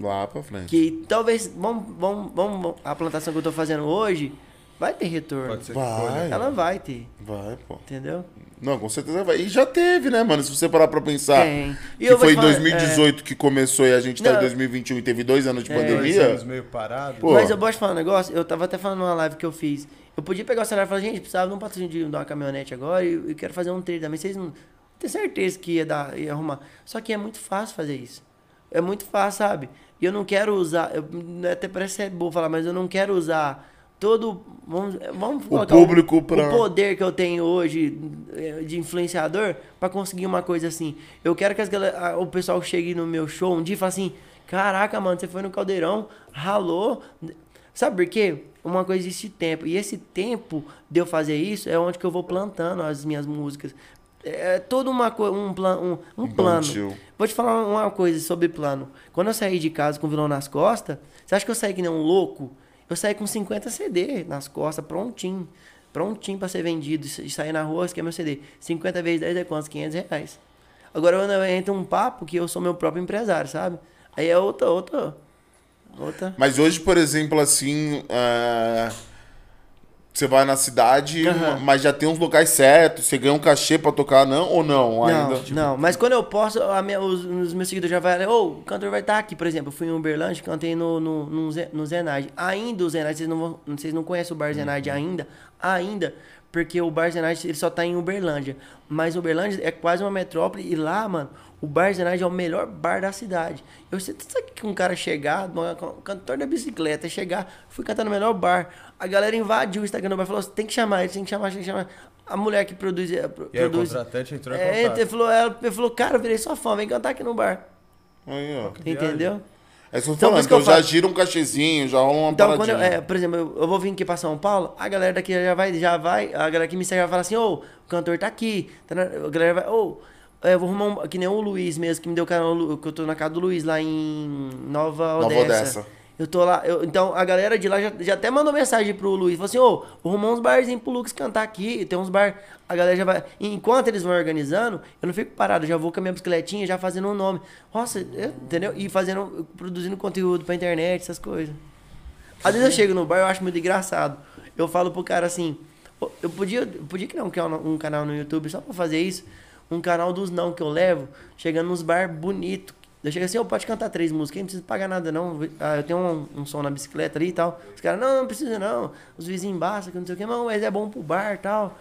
Lá pra frente. que talvez, vamos, vamos, vamos, a plantação que eu tô fazendo hoje, vai ter retorno. Pode ser que Vai. colha. Ela vai ter, Vai, pô. entendeu? Não, com certeza vai. E já teve, né, mano? Se você parar pra pensar. Tem. E Que foi em falar, 2018 que começou e a gente tá Não. em 2021 e teve dois anos de É. Dois pandemia. anos meio parado. Pô. Mas eu posso te falar um negócio, eu tava até falando numa live que eu fiz. Eu podia pegar o celular e falar, gente, precisava de um patrocínio de de uma caminhonete agora e eu quero fazer um trailer também. Vocês não. Tenho certeza que ia dar, ia arrumar. Só que é muito fácil fazer isso. É muito fácil, sabe? E eu não quero usar. Eu, até parece ser bom falar, mas eu não quero usar todo. Vamos, vamos colocar público o, pra- o poder que eu tenho hoje eh, de influenciador pra conseguir uma coisa assim. Eu quero que as galera, o pessoal chegue no meu show um dia e fale assim: Caraca, mano, você foi no caldeirão, ralou. Sabe por quê? Uma coisa existe tempo. E esse tempo de eu fazer isso é onde que eu vou plantando as minhas músicas. É todo uma, um, plan, um, um plano. Vou te falar uma coisa sobre plano. Quando eu saí de casa com o vilão nas costas, você acha que eu saí que nem um louco? Eu saí com 50 CD nas costas, prontinho. Prontinho pra ser vendido. E sair na rua, esse aqui é meu CD. 50 vezes 10 é quantos? 500 reais. Agora eu entro um papo que eu sou meu próprio empresário, sabe? Aí é outra, outra. Outra. Mas hoje, por exemplo, assim. ah, Você vai na cidade, Aham. mas já tem uns locais certos, você ganha um cachê pra tocar, não? Ou não? Não, ainda? Tipo, não, mas quando eu posso, a minha- os, os meus seguidores já vão, ô, o cantor vai estar aqui, por exemplo, eu fui em Uberlândia, cantei no, no, no, no Zenade. Ainda o Zenade, vocês não, vão, vocês não conhecem o Bar Zenade Uhum. ainda, ainda, porque o Bar Zenade ele só tá em Uberlândia. Mas Uberlândia é quase uma metrópole e lá, mano, o Bar Zenade é o melhor bar da cidade. Eu sei, sabe que um cara chegar, um cantor da bicicleta, chegar, fui cantar no melhor bar. A galera invadiu o Instagram do bar e falou: "Você tem que chamar ele, tem que chamar, tem que chamar. A mulher que produz. E aí o produz contratante entrou em é, contato. ele falou, ela ele falou, cara, eu virei sua fã, vem cantar aqui no bar. Aí, ó. Entendeu? É isso que eu tô Então, falando. Então já falo. gira um cachezinho, já rola uma Então, eu, paradinha. é, por exemplo, eu, eu vou vir aqui pra São Paulo, a galera daqui já vai, já vai, a galera que me segue vai falar assim, ô, o cantor tá aqui. Tá a galera vai, ô, É, eu vou arrumar um, que nem o Luiz mesmo, que me deu o canal, que eu tô na casa do Luiz, lá em Nova Nova Odessa. Eu tô lá, eu- então a galera de lá já, já até mandou mensagem pro Luiz, falou assim, ô, vou arrumar uns barzinhos pro Lucas cantar aqui, tem uns bar, a galera já vai, enquanto eles vão organizando, eu não fico parado, eu já vou com a minha bicicletinha, já fazendo um nome, nossa, eu- entendeu? E fazendo, produzindo conteúdo pra internet, essas coisas. Às vezes eu chego no bar, eu acho muito engraçado, eu falo pro cara assim, "Pô, eu podia, eu podia criar um, canal- um canal no YouTube só pra fazer isso, um canal dos não que eu levo, chegando nos bar bonito. Eu chego assim, eu pode cantar três músicas, não precisa pagar nada não. Ah, eu tenho um, um som na bicicleta ali e tal. Os caras, não, não precisa não. Os vizinhos embaçam, que não sei o que, não, mas é bom pro bar e tal.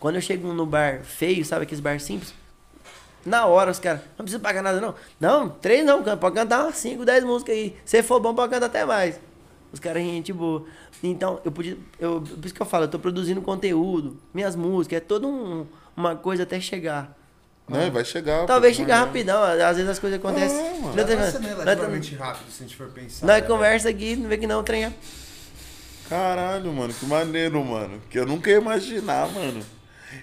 Quando eu chego no bar feio, sabe aqueles bar simples? Na hora os caras, não precisa pagar nada não. Não, três não, pode cantar umas cinco, dez músicas aí. Se for bom, pode cantar até mais. Os caras gente boa. Então, eu podia. Eu, por isso que eu falo, eu tô produzindo conteúdo, minhas músicas, é toda um, uma coisa até chegar. Né? Vai chegar. Talvez chegar né? rapidão, às vezes as coisas acontecem. É, mano. Vai ser nós- relativamente rápido se a gente for pensar. Nós né, conversa aqui, não vê que não, o trem é- Caralho, mano, que maneiro, mano. Que eu nunca ia imaginar, mano.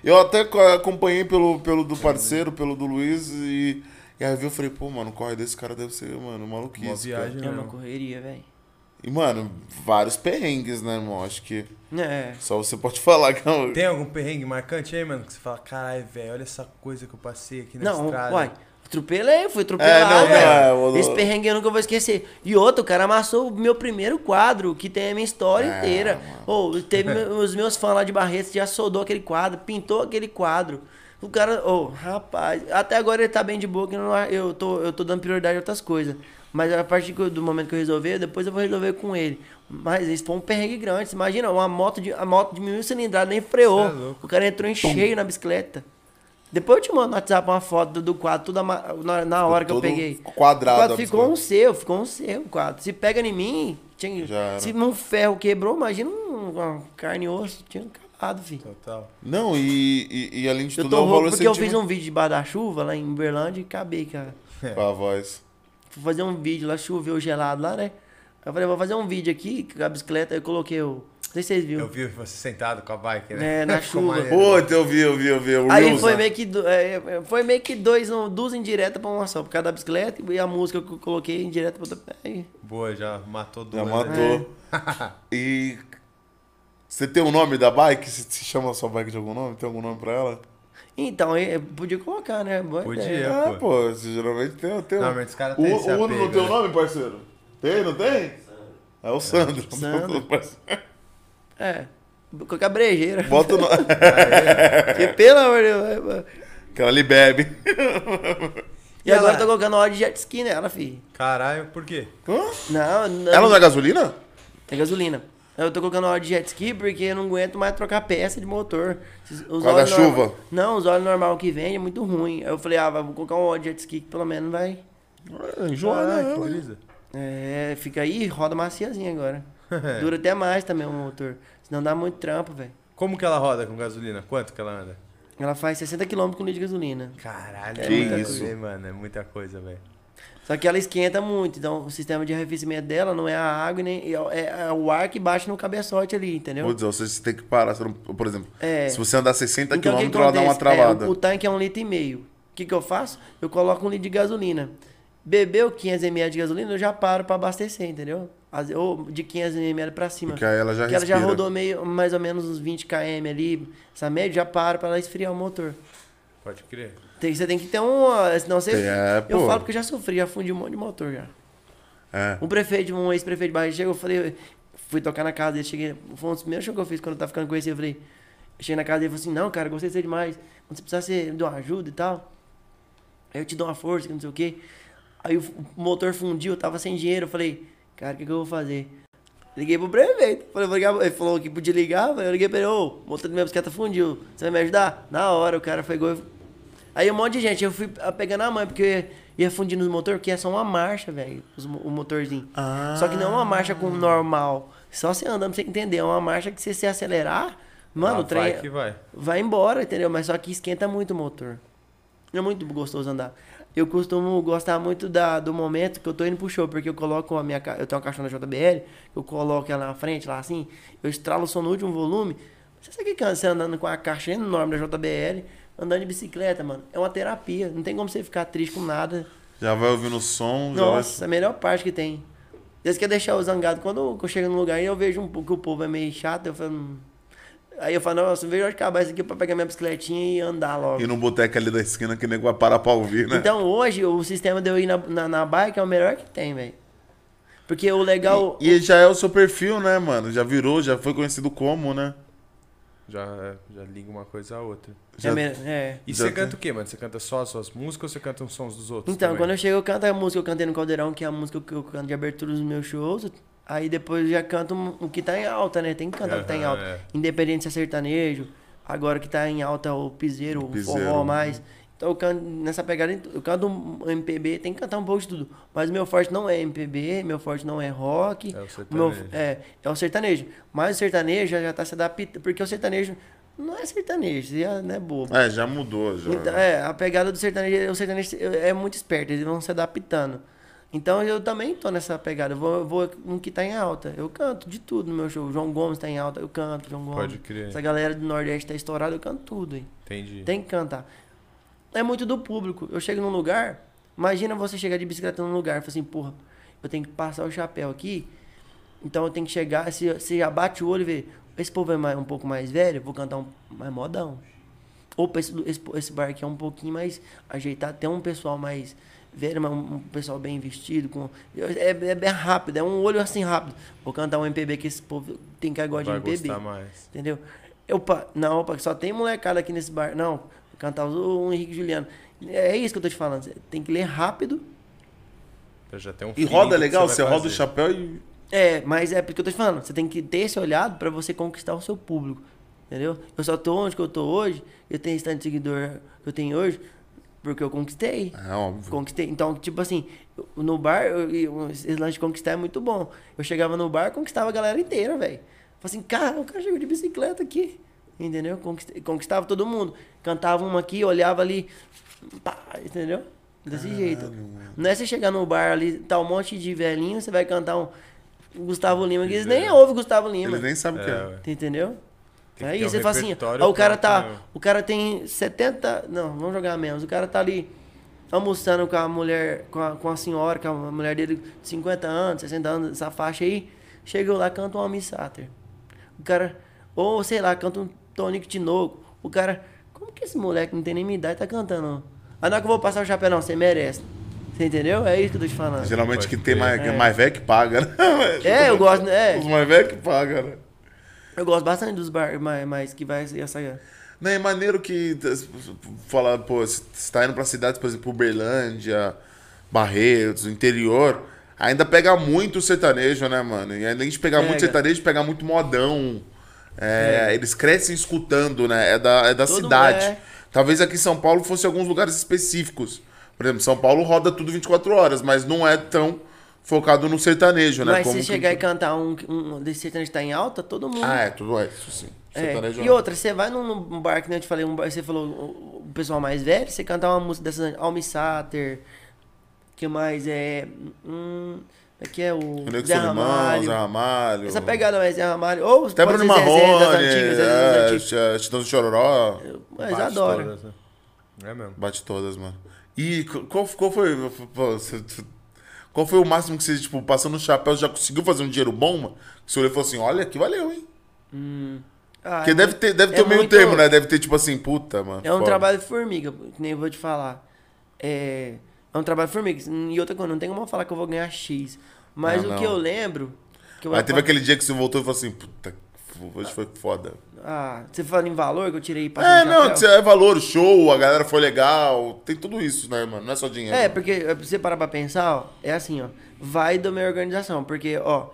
Eu até co- acompanhei pelo, pelo do parceiro, pelo do Luiz, e, e aí eu vi, eu falei, pô, mano, o corre desse cara deve ser, mano, maluquice. Uma cara. viagem é uma correria, velho. E, mano, vários perrengues, né, irmão? Acho que É. só você pode falar que é. Tem algum perrengue marcante aí, mano? Que você fala, caralho, velho, olha essa coisa que eu passei aqui na Não, estrada. uai. Atropelei, fui atropelado, É, não, velho. é, Esse perrengue eu nunca vou esquecer. E outro, o cara amassou o meu primeiro quadro, que tem a minha história É, inteira. Ô, teve meu- os meus fãs lá de Barretos, já soldou aquele quadro, pintou aquele quadro. O cara, ô, rapaz, até agora ele tá bem de boa, que eu, não- eu, tô, eu tô dando prioridade a outras coisas. Mas a partir eu- do momento que eu resolver, depois eu vou resolver com ele. Mas isso foi um perrengue grande. Você imagina, uma moto de, a moto de mil cilindradas nem freou. É o cara entrou em cheio na bicicleta. Depois eu te mando no WhatsApp uma foto do, do quadro, tudo na, na hora que eu peguei. quadrado O quadro ficou um seu, ficou um seu quadro. Se pega em mim, tinha, se um ferro quebrou, imagina um, uma carne e osso, tinha acabado, filho. Total. Não, e, e, e além de Eu tudo, é tô um rouco porque eu fiz um vídeo debaixo da chuva lá em Uberlândia e acabei, cara. com a voz. Fui fazer um vídeo lá, choveu gelado lá, né? Aí eu falei, vou fazer um vídeo aqui com a bicicleta, aí eu coloquei o. Não sei se vocês viram. Eu vi você sentado com a bike, né? É, na chuva. Puta, eu vi, eu vi, eu vi. O Aí Reels, foi né? meio que, do- é, foi meio que dois, um, duas indiretas pra uma só, por causa da bicicleta e a música que eu coloquei indireta pra outra. Aí, Boa, já matou duas. Já né? matou. E você tem um nome da bike? Você se chama a sua bike de algum nome? Tem algum nome pra ela? Então, podia colocar, né? Boa Podia. ideia. É, ah, pô. pô, geralmente tem, tem Normalmente os caras o, têm esse o Uno não tem o né? nome, parceiro? Tem, não tem? É o Sandro. Sandro. Parceiro. É. Colocar brejeira. Bota o nome. Porque, pelo amor de Deus. que ela ali bebe. E, E agora ela- eu tô colocando óleo de jet ski nela, filho. Caralho, por quê? Não, não. Ela não é gasolina? É gasolina. Eu tô colocando óleo de jet ski porque eu não aguento mais trocar peça de motor. Os causa da chuva? norma- Não, os óleos normal que vem é muito ruim. Aí eu falei, ah, vou colocar um óleo de jet ski que pelo menos vai. É, Enjoa, Caralho, né? que. É, fica aí, roda maciazinha agora. Dura até mais também o motor. Senão dá muito trampo, velho. Como que ela roda com gasolina? Quanto que ela anda? Ela faz 60 km com litro de gasolina. Caralho, Que é muita isso? coisa, mano. É muita coisa, velho. Só que ela esquenta muito, então o sistema de arrefecimento dela não é a água, nem é, é o ar que bate no cabeçote ali, entendeu? Dizer, você tem que parar. por exemplo, É. se você andar 60 Então, km, ela dá uma acontece? travada. É, o, o tanque é um litro e meio. O que, que eu faço? Eu coloco um litro de gasolina. Bebeu 500 ml de gasolina, eu já paro pra abastecer, entendeu? Ou de 500 ml pra cima. Porque aí ela já Porque ela já respira. rodou meio, mais ou menos uns 20 km ali, essa média, já para pra ela esfriar o motor. Pode crer. Tem, você tem que ter um. Senão você. É, eu pô. falo porque eu já sofri, já fundi um monte de motor já. É. Um prefeito, um ex-prefeito de Barra chegou, eu falei, fui tocar na casa dele, cheguei, foi um dos primeiros shows que eu fiz quando eu tava ficando com esse, eu falei, eu cheguei na casa dele e falei assim, não, cara, gostei de você demais, quando você precisar, você me dá uma ajuda e tal, aí eu te dou uma força, que não sei o quê. Aí o, o motor fundiu, eu tava sem dinheiro, eu falei, cara, o que, que eu vou fazer? Liguei pro prefeito, falei, vou ligar, ele falou que podia ligar, eu liguei pra ele, ô, o motor da minha bicicleta fundiu, você vai me ajudar? Na hora, o cara pegou Aí um monte de gente, eu fui ah, pegando a mãe, porque ia fundindo os motor, que é só uma marcha, velho, o motorzinho. Ah. Só que não é uma marcha com normal. Só você andando pra você entender. É uma marcha que se você acelerar, mano, Ah, o trem Vai que vai. vai embora, entendeu? Mas só que esquenta muito o motor. É muito gostoso andar. Eu costumo gostar muito da, do momento que eu tô indo pro show, porque eu coloco a minha. Eu tenho uma caixona JBL, eu coloco ela na frente, lá assim, eu estralo o som no último volume. Você sabe o que cansa você andando com a caixa enorme da JBL, andando de bicicleta, mano, é uma terapia. Não tem como você ficar triste com nada. Já vai ouvindo o som, já Nossa, a melhor parte que tem. Deus quer deixar eu zangado. Quando eu chego num lugar e eu vejo um pouco que o povo é meio chato, eu falo. Aí eu falo, nossa, eu vejo acabar isso aqui pra pegar minha bicicletinha e andar logo. E no boteco ali da esquina que o nego vai parar pra ouvir, né? Então hoje o sistema de eu ir na, na, na bike é o melhor que tem, velho. Porque o legal. E já é o seu perfil, né, mano? Já virou, já foi conhecido como, né? Já, é, já liga uma coisa a outra. é, Já- me- é. E Já você tem- canta o quê, mano? Você canta só as suas músicas ou você canta os sons dos outros? Então, também? quando eu chego, eu canto a música que eu cantei no Caldeirão, que é a música que eu canto de abertura dos meus shows. Aí depois já canto o que tá em alta, né? Tem que cantar o que tá em alta. é. Independente se é sertanejo. Agora que tá em alta o piseiro, o piseiro. forró mais. Então eu canto nessa pegada, eu canto um MPB, tem que cantar um pouco de tudo. Mas meu forte não é MPB, meu forte não é rock. É o o meu, sertanejo. é, é o sertanejo. Mas o sertanejo já, já tá se adaptando, porque o sertanejo não é sertanejo, já não é bobo. É, já mudou, já. Então, é, a pegada do sertanejo, o sertanejo é muito esperto, eles vão se adaptando. Então eu também tô nessa pegada, eu vou, eu vou um que tá em alta. Eu canto de tudo no meu show. João Gomes tá em alta, eu canto, João Gomes. Pode crer. Essa galera do Nordeste tá estourada, eu canto tudo, hein. Entendi. Tem que cantar. É muito do público. Eu chego num lugar, imagina você chegar de bicicleta num lugar e falar assim, porra, eu tenho que passar o chapéu aqui, então eu tenho que chegar, se você já bate o olho e vê, esse povo é mais, um pouco mais velho, vou cantar um mais modão. Opa, esse, esse, esse bar aqui é um pouquinho mais ajeitado, tem um pessoal mais velho, mas um, um pessoal bem vestido, com é, é bem rápido, é um olho assim rápido. Vou cantar um MPB que esse povo tem que agora de MPB. gostar mais. Entendeu? Eu, pa- não, opa, só tem molecada aqui nesse bar. Não, vou cantar o, Henrique Juliano. É isso que eu tô te falando. Você tem que ler rápido. Eu já tenho um E roda legal, vai você roda o chapéu e. É, mas é porque eu tô te falando. Você tem que ter esse olhado pra você conquistar o seu público. Entendeu? Eu só tô onde que eu tô hoje. Eu tenho esse tanto de seguidor que eu tenho hoje. Porque eu conquistei. É óbvio. Conquistei. Então, tipo assim, no bar, eu- esse lance de conquistar é muito bom. Eu chegava no bar, conquistava a galera inteira, velho. Falei assim, cara, o cara chegou de bicicleta aqui. Entendeu? Conquistei- conquistava todo mundo. Cantava uma aqui, olhava ali. Pá, entendeu? Desse jeito. Não é você chegar no bar ali, tá um monte de velhinho, você vai cantar um Gustavo Lima, que eles nem ouvem Gustavo Lima. Eles nem sabem o que É, é. ué. Entendeu? Tem que É isso, um você fala assim, ó, o cara tá. O cara tem 70. Não, vamos jogar menos. O cara tá ali almoçando com a mulher, com a, com a senhora, com a mulher dele de 50 anos, 60 anos, essa faixa aí. Chega lá, canta um Almi Sater. O cara, ou sei lá, canta um Tonico Tinoco. O cara, como que esse moleque não tem nem minha idade tá cantando? Ah, não é que eu vou passar o chapéu, não, você merece. Você entendeu? É isso que eu tô te falando. Geralmente que tem mais, é É. mais velho que paga, né? É, eu gosto, é. Os mais velhos que pagam, né? Eu gosto bastante dos bar, mais, mais que vai essa. Não, é maneiro que falar, pô, você tá indo pra cidades, por exemplo, Uberlândia, Barretos, interior, ainda pega muito sertanejo, né, mano? E além de pegar Pega. muito sertanejo, pega muito modão. É, Eles crescem escutando, né? É da, é da Todo- cidade. é. Talvez aqui em São Paulo fosse alguns lugares específicos. Por exemplo, São Paulo roda tudo 24 horas, mas não é tão focado no sertanejo, né? Mas Como se que- chegar e cantar um, um desse sertanejo que tá em alta, todo mundo. Ah, é, tudo é, isso sim. É, Sertanejo E outra, você vai num, num bar que nem eu te falei, um bar, você falou o, o pessoal mais velho, você cantar uma música dessas Almi Sater, que mais é. Hum, aqui é o Nego Zé Solimão, Ramalho. Zé Ramalho. Essa pegada mais Zé Ramalho. Ou Até Bruno das Marrone, antigas, Zezé das é, antigas. Ch- Chitão do Chororó. Mas Bate adoro. todas, né? É mesmo. Bate todas, mano. E qu- qual, qual foi. pô, você- Qual foi o máximo que você, tipo, passando no chapéu, já conseguiu fazer um dinheiro bom, mano? Que você olhou e falou assim: olha, que valeu, hein? Ah, Porque é deve ter, deve é ter o meio muito- termo, né? Deve ter, tipo assim, puta, mano. É um foda. trabalho de formiga, que nem eu vou te falar. É, é um trabalho de formiga. E outra coisa, não tem como eu falar que eu vou ganhar X. Mas Ah, o não. que eu lembro. Que eu Mas teve aquele dia que você voltou e falou assim: puta, hoje foi foda. Ah, você fala em valor que eu tirei pra É, não, é valor, show, a galera foi legal. Tem tudo isso, né, mano? Não é só dinheiro. É, porque pra você parar pra pensar, ó, é assim, ó. Vai da minha organização. Porque, ó,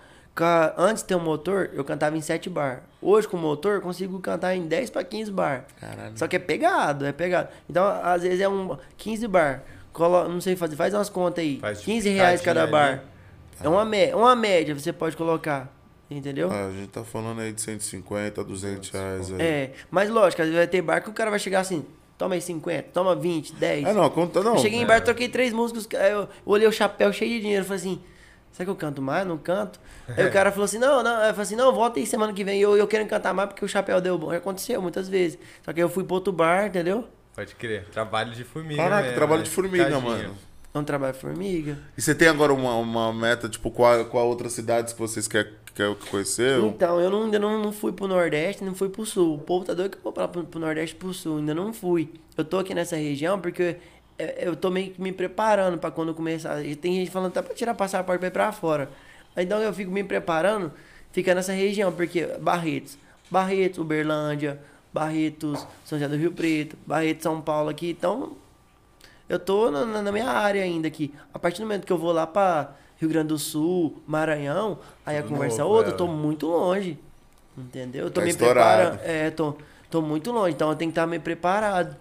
antes de ter um motor, eu cantava em 7 bar. Hoje, com o motor, eu consigo cantar em 10 pra 15 bar. Caralho. Só que é pegado, é pegado. Então, às vezes é um 15 bar. Colo, não sei fazer, faz umas contas aí. Faz 15 reais cada picadinha bar. É uma, mé uma média, você pode colocar. Entendeu? Ah, a gente tá falando aí de 150, 200 reais aí. É, mas lógico, às vezes vai ter bar que o cara vai chegar assim, toma aí 50, toma 20, 10. Ah, não, conta não. Eu cheguei em bar, troquei três músicos, eu olhei o chapéu cheio de dinheiro, falei assim, será que eu canto mais? Não canto? Aí o cara falou assim, não, não, eu falei assim, não, volta aí semana que vem, eu, eu quero cantar mais porque o chapéu deu bom. Já aconteceu muitas vezes. Só que eu fui pro outro bar, entendeu? Pode crer. Trabalho de formiga. Caraca, mesmo, trabalho né? de formiga, mano. Um trabalho formiga. E você tem agora uma, uma meta, tipo, qual, qual outras cidades que vocês querem quer conhecer? Então, eu não, ainda não, não fui pro Nordeste, não fui pro Sul. O povo tá doido que eu vou pra, pro, pro Nordeste e pro Sul. Ainda não fui. Eu tô aqui nessa região porque é, eu tô meio que me preparando pra quando eu começar. E tem gente falando até pra tirar passaporte pra ir pra fora. Então eu fico me preparando, fica nessa região, porque Barretos, Barretos, Uberlândia, Barretos, São José do Rio Preto, Barretos, São Paulo aqui. Então, eu tô na, na- minha área ainda aqui. A partir do momento que eu vou lá pra Rio Grande do Sul, Maranhão, aí a Tudo conversa é novo, outra, é, eu tô ué. muito longe. Entendeu? Eu tô Tá me estourado. preparando. É, tô, tô muito longe, então eu tenho que estar meio preparado.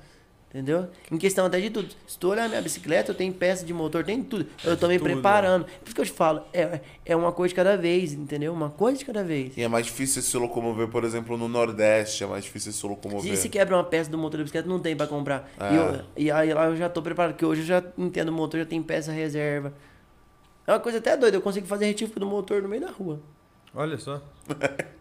Entendeu? Em questão até de tudo. Se tu olhar minha bicicleta, eu tenho peça de motor, tem tudo. Eu tô me tudo, né? preparando. Por isso que eu te falo, é, é uma coisa de cada vez, entendeu? Uma coisa de cada vez. E é mais difícil se locomover, por exemplo, no Nordeste, é mais difícil se locomover. Se se quebra uma peça do motor da bicicleta, não tem pra comprar. Ah. E, eu- e aí lá eu já tô preparado, porque hoje eu já entendo o motor, já tem peça reserva. É uma coisa até doida, eu consigo fazer retífica do motor no meio da rua. Olha só.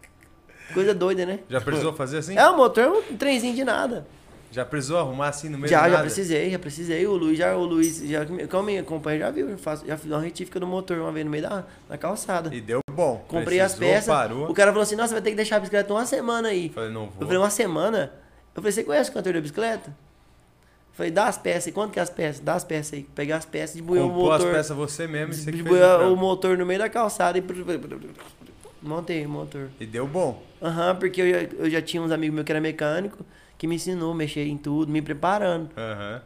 Coisa doida, né? Já precisou fazer assim? É, o motor é um trenzinho de nada. Já precisou arrumar assim no meio Já, já precisei, já precisei. O Luiz, já, o Luiz, já, como me acompanha, já viu. Eu faço, já fiz uma retífica do motor uma vez no meio da, da calçada. E deu bom. Comprei as Precisou, peças. Parou. O cara falou assim: Nossa, vai ter que deixar a bicicleta uma semana aí. Falei, não vou. Eu falei, uma semana? Eu falei, você conhece o cantor da bicicleta? Eu falei, dá as peças aí. Quanto que é as peças? Dá as peças aí. Pegar as peças, desbuiar o Comprou as motor. peças você mesmo e você que fez o motor no meio da calçada e. Montei o motor. E deu bom. Aham, porque eu já, eu já tinha uns amigos meus que era mecânico, que me ensinou a mexer em tudo, me preparando. Aham.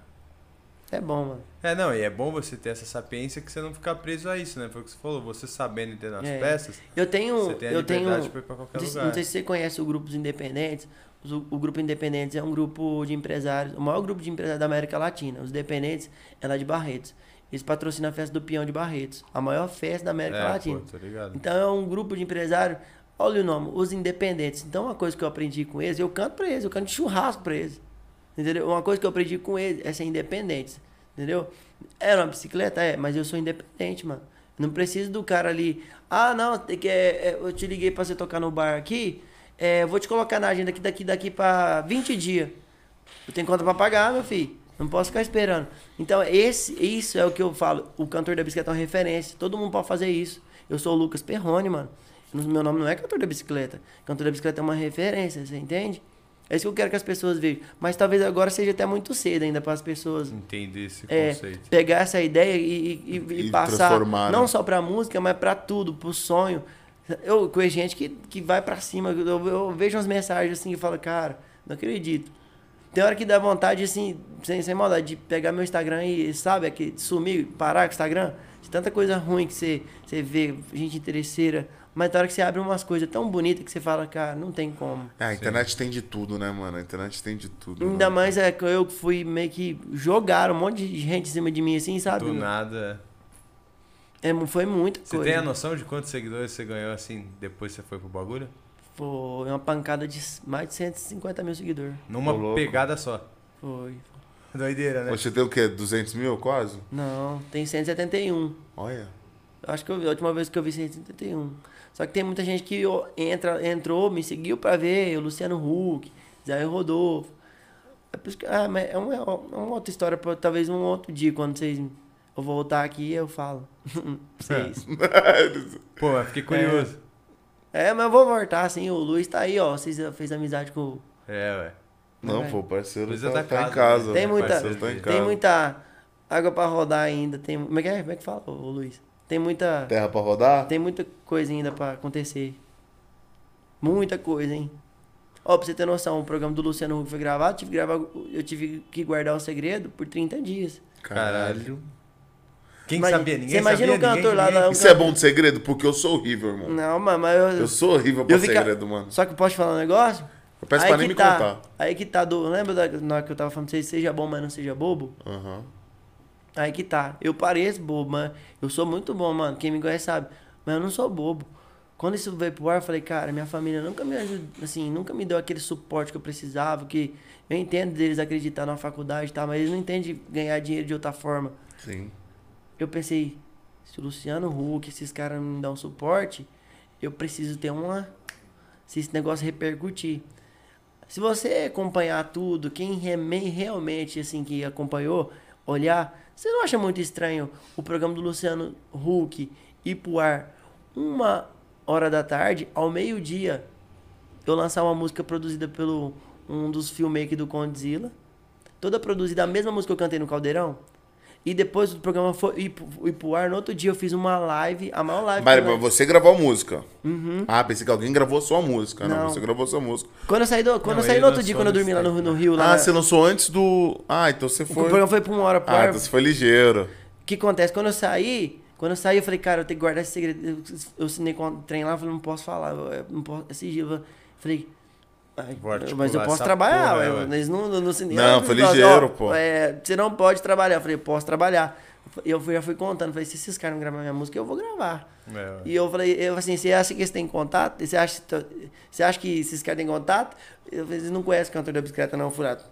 É bom, mano. É, não, e é bom você ter essa sapiência que você não ficar preso a isso, né? Foi o que você falou, você sabendo entender as É. peças, Eu tenho. você tem a eu tenho. pra ir pra qualquer Não sei, lugar. não sei se você conhece o Grupos Independentes. Os- O, Grupo Independentes é um grupo de empresários, o maior grupo de empresários da América Latina. Os Dependentes é lá de Barretos. Eles patrocinam a festa do Peão de Barretos, a maior festa da América é, Latina. pô. Então é um grupo de empresários, olha o nome, os Independentes. Então uma coisa que eu aprendi com eles, eu canto pra eles, eu canto churrasco pra eles. Entendeu? Uma coisa que eu aprendi com eles é ser independente. Entendeu? Era uma bicicleta, é, mas eu sou independente, mano. Não preciso do cara ali. Ah, não, que, é, é, eu te liguei pra você tocar no bar aqui. É, vou te colocar na agenda aqui daqui, daqui pra 20 dias. Eu tenho conta pra pagar, meu filho. Não posso ficar esperando. Então, esse, isso é o que eu falo. O cantor da bicicleta é uma referência. Todo mundo pode fazer isso. Eu sou o Lucas Perrone, mano. Meu nome não é cantor da bicicleta. Cantor da bicicleta é uma referência, você entende? É isso que eu quero que as pessoas vejam. Mas talvez agora seja até muito cedo ainda para as pessoas Entender esse é, conceito. pegar essa ideia e, e- e- e passar transformar, né? não só pra música, mas pra tudo, pro sonho. Eu conheço gente que, que vai pra cima, eu, eu vejo umas mensagens assim e falo, cara, não acredito. Tem hora que dá vontade, assim, sem, sem maldade, de pegar meu Instagram e, sabe, aqui, sumir, parar com o Instagram. De tanta coisa ruim que você, você vê, gente interesseira. Mas tem hora que você abre umas coisas tão bonitas que você fala, cara, não tem como. É, a internet tem de tudo, né, mano? A internet tem de tudo. Ainda né? mais é que eu fui meio que jogar um monte de gente em cima de mim, assim, sabe? Do nada. É, foi muita Você coisa. tem a noção de quantos seguidores você ganhou assim depois que você foi pro bagulho? Foi uma pancada de mais de 150 mil seguidores. Numa Ô, pegada só. Foi. Doideira, né? Você tem o quê? 200 mil quase? Não, tem 171. Olha. Acho que eu vi, a última vez que eu vi 171. Só que tem muita gente que entra, entrou, me seguiu pra ver, o Luciano Huck, Zé Rodolfo. É por isso que, ah, mas é uma, é uma outra história, pra, talvez um outro dia, quando vocês. Eu voltar aqui, eu falo. pra vocês. Pô, eu fiquei curioso. É, mas eu vou voltar, assim, o Luiz tá aí, ó. Vocês fez amizade com o. É, ué. Não, É. pô, o parceiro Luiz tá, é da tá em casa, né? Tem o muita- tá em tem casa. Tem muita água pra rodar ainda. Tem, como, é que é? como é que fala, ô Luiz? Tem muita. Terra pra rodar? Tem muita coisa ainda pra acontecer. Muita coisa, hein? Ó, pra você ter noção, o programa do Luciano Huck foi gravado, tive que gravar, eu tive que guardar o segredo por 30 dias. Caralho. Quem Imagina- sabia? Ninguém você imagina sabia, um cantor lá, ninguém, lá, um Isso é bom de segredo? Porque eu sou horrível, irmão. Não, mas, mas eu, Eu sou horrível pra eu fica- segredo, mano. Só que posso te falar um negócio? Eu peço aí pra nem me tá, contar. Aí que tá do. Lembra da, na hora que eu tava falando pra vocês, seja bom, mas não seja bobo? Aham. Aí que tá. Eu pareço bobo, mas eu sou muito bom, mano. Quem me conhece sabe. Mas eu não sou bobo. Quando isso veio pro ar, eu falei, cara, minha família nunca me ajudou, assim, nunca me deu aquele suporte que eu precisava, que eu entendo deles acreditar na faculdade e tal, mas eles não entendem ganhar dinheiro de outra forma. Sim. Eu pensei, se o Luciano Huck, esses caras não me dão suporte, eu preciso ter uma. Se esse negócio repercutir. Se você acompanhar tudo, quem realmente, assim, que acompanhou, olhar, você não acha muito estranho o programa do Luciano Huck ir pro ar uma hora da tarde, ao meio-dia, eu lançar uma música produzida pelo um dos filmmakers do Condzilla, toda produzida a mesma música que eu cantei no Caldeirão, e depois do programa foi ir, pro- ir pro ar, no outro dia eu fiz uma live, a maior live Mas, você gravou a música. Ah, pensei que alguém gravou a sua música. Não, Uhum. Não. você gravou a sua música. Quando eu saí, do, quando Não, eu saí no outro dia, quando eu dormi lá no, no Rio, lá, Ah, na- você lançou antes do. Ah, então você o foi. programa foi pra uma hora pro Ah, ar. então você foi ligeiro. O que acontece? Quando eu saí, quando eu saí, eu falei, cara, eu tenho que guardar esse segredo. Eu, assinei com o trem lá, eu falei, não posso falar, eu, eu não posso. Esse dia, eu falei. Ai, mas eu posso trabalhar, porra. Eles não, não, não, assinei. Não, foi ligeiro, pô. é, você não pode trabalhar. Eu falei, posso trabalhar. Eu fui, já fui contando, falei, se esses caras não gravar minha música, eu vou gravar. É. E eu falei, eu assim, você acha que eles têm contato? Você acha, você acha que esses caras têm contato? Eu falei, eles não conhecem o cantor da bicicleta, não, furado.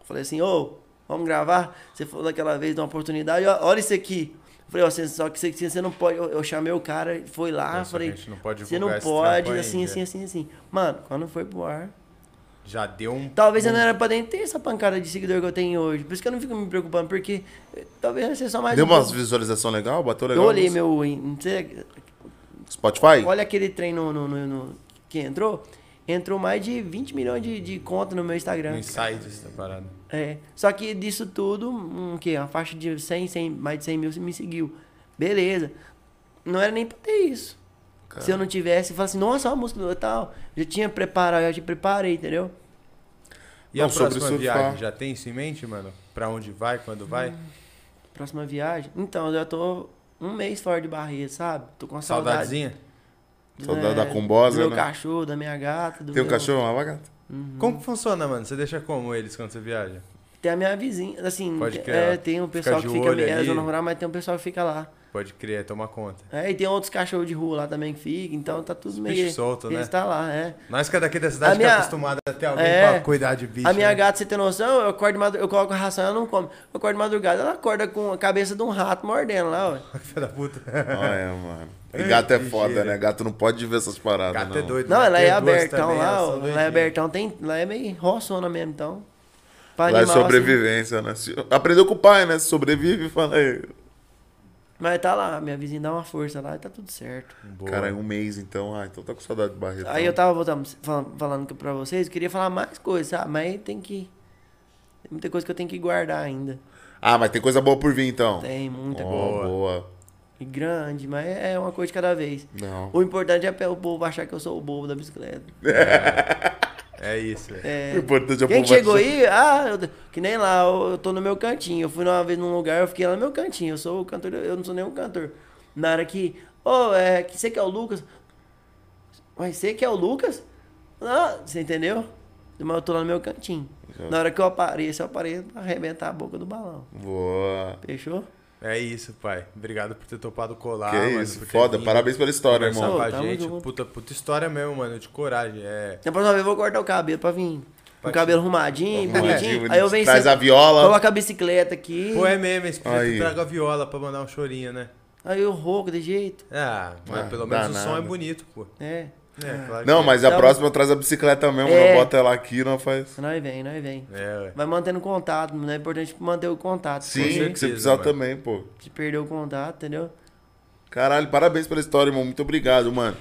Eu falei assim, ô, vamos gravar? Você falou daquela vez de uma oportunidade, olha isso aqui. Eu falei, ó, você, só que você, você não pode. Eu, eu chamei o cara, foi lá, que falei, não pode você não pode, assim, assim, assim, assim. Mano, quando foi pro ar. Já deu um. Talvez eu não era pra nem ter essa pancada de seguidor que eu tenho hoje. Por isso que eu não fico me preocupando, porque eh, talvez ser só mais Deu um umas pouco. visualização legal? Bateu legal? Eu olhei meu. Não sei, Spotify? Olha aquele trem no, no- no- no- que entrou. Entrou mais de 20 milhões de, de contas no meu No Instagram. insight essa parada. É. Só que disso tudo, um, que Uma faixa de 100, 100, mais de 100 mil me seguiu. Beleza. Não era nem pra ter isso. Se eu não tivesse, eu assim, nossa, a música e tal. Já tinha preparado, eu já te preparei, entendeu? E Não, a sobre próxima surfar. viagem? Já tem isso em mente, mano? Pra onde vai, quando vai? Próxima viagem. Então, eu já tô um mês fora de barreira, sabe? Tô com saudade. Saudadezinha? Saudade da combosa, Do meu né? cachorro, da minha gata. Do Tem um meu- cachorro, uma gata? Como que funciona, mano? Você deixa como eles quando você viaja? Tem a minha vizinha, assim, Pode é, tem um pessoal que fica é ali. zona rural, mas tem um pessoal que fica lá. Pode crer, toma conta. É, e tem outros cachorros de rua lá também que ficam, então tá tudo Os meio. bichos soltos, né? Tá lá, é. Nós que é daqui da cidade A que é minha- acostumado a ter alguém É. pra cuidar de bicho. a minha né? gata, você tem noção, eu acordo de madrugada, eu coloco a ração, ela não come. Eu acordo de madrugada, ela acorda com a cabeça de um rato mordendo lá, ué. Filha da puta. Olha, mano. E gato é foda, né? Gato não pode ver essas paradas, Gato não. é doido. Não, né? ela é Ter duas abertão também, lá, ó. Ela é abertão, tem, lá é meio roçona mesmo, então. Pra Lá é assim, sobrevivência, né? Se- Aprendeu com o pai, né? Sobrevive, fala aí. Mas tá lá, minha vizinha dá uma força lá e tá tudo certo. Boa. Cara, é um mês então. Ah, então tá com saudade de Barreto. Aí eu tava voltando, falando, pra vocês, eu queria falar mais coisas, sabe? Mas tem que. Tem muita coisa que eu tenho que guardar ainda. Ah, mas tem coisa boa por vir então. Tem muita coisa. boa. boa. E grande, mas é uma coisa de cada vez. Não. O importante é o povo achar que eu sou o bobo da bicicleta. É isso. É. O importante é o Quem chegou aí, ah, eu- que nem lá, eu, eu tô no meu cantinho. Eu fui uma vez num lugar, eu fiquei lá no meu cantinho. Eu sou o cantor, eu não sou nenhum cantor. Na hora que, ô, é, que você que é o Lucas? Mas você que é o Lucas? Ah, você entendeu? Mas eu tô lá no meu cantinho. Na hora que eu apareço, eu apareço pra arrebentar a boca do balão. Boa. Fechou? É isso, pai. Obrigado por ter topado colar. que mano, isso, foda. vindo Parabéns pela história, irmão. com a gente. Puta, puta história mesmo, mano, de coragem. É. Na próxima vez eu vou cortar o cabelo pra vir. Com o cabelo arrumadinho, Arrumadinho, bonitinho. Aí eu venho Traz sempre- a viola. Coloco a bicicleta aqui. Pô, é mesmo, esse traga a viola pra mandar um chorinho, né? Aí eu rouco de jeito. Ah, mas Ah, pelo menos o som nada. é bonito, pô. É. É, claro Não, que mas a Então- próxima traz a bicicleta mesmo. É. Não bota ela aqui, não faz. Nós vem, nós vem. É, ué. Vai mantendo contato, não é importante manter o contato. Sim, certeza, que você precisar mano. também, pô. Se perder o contato, entendeu? Caralho, parabéns pela história, irmão. Muito obrigado, mano.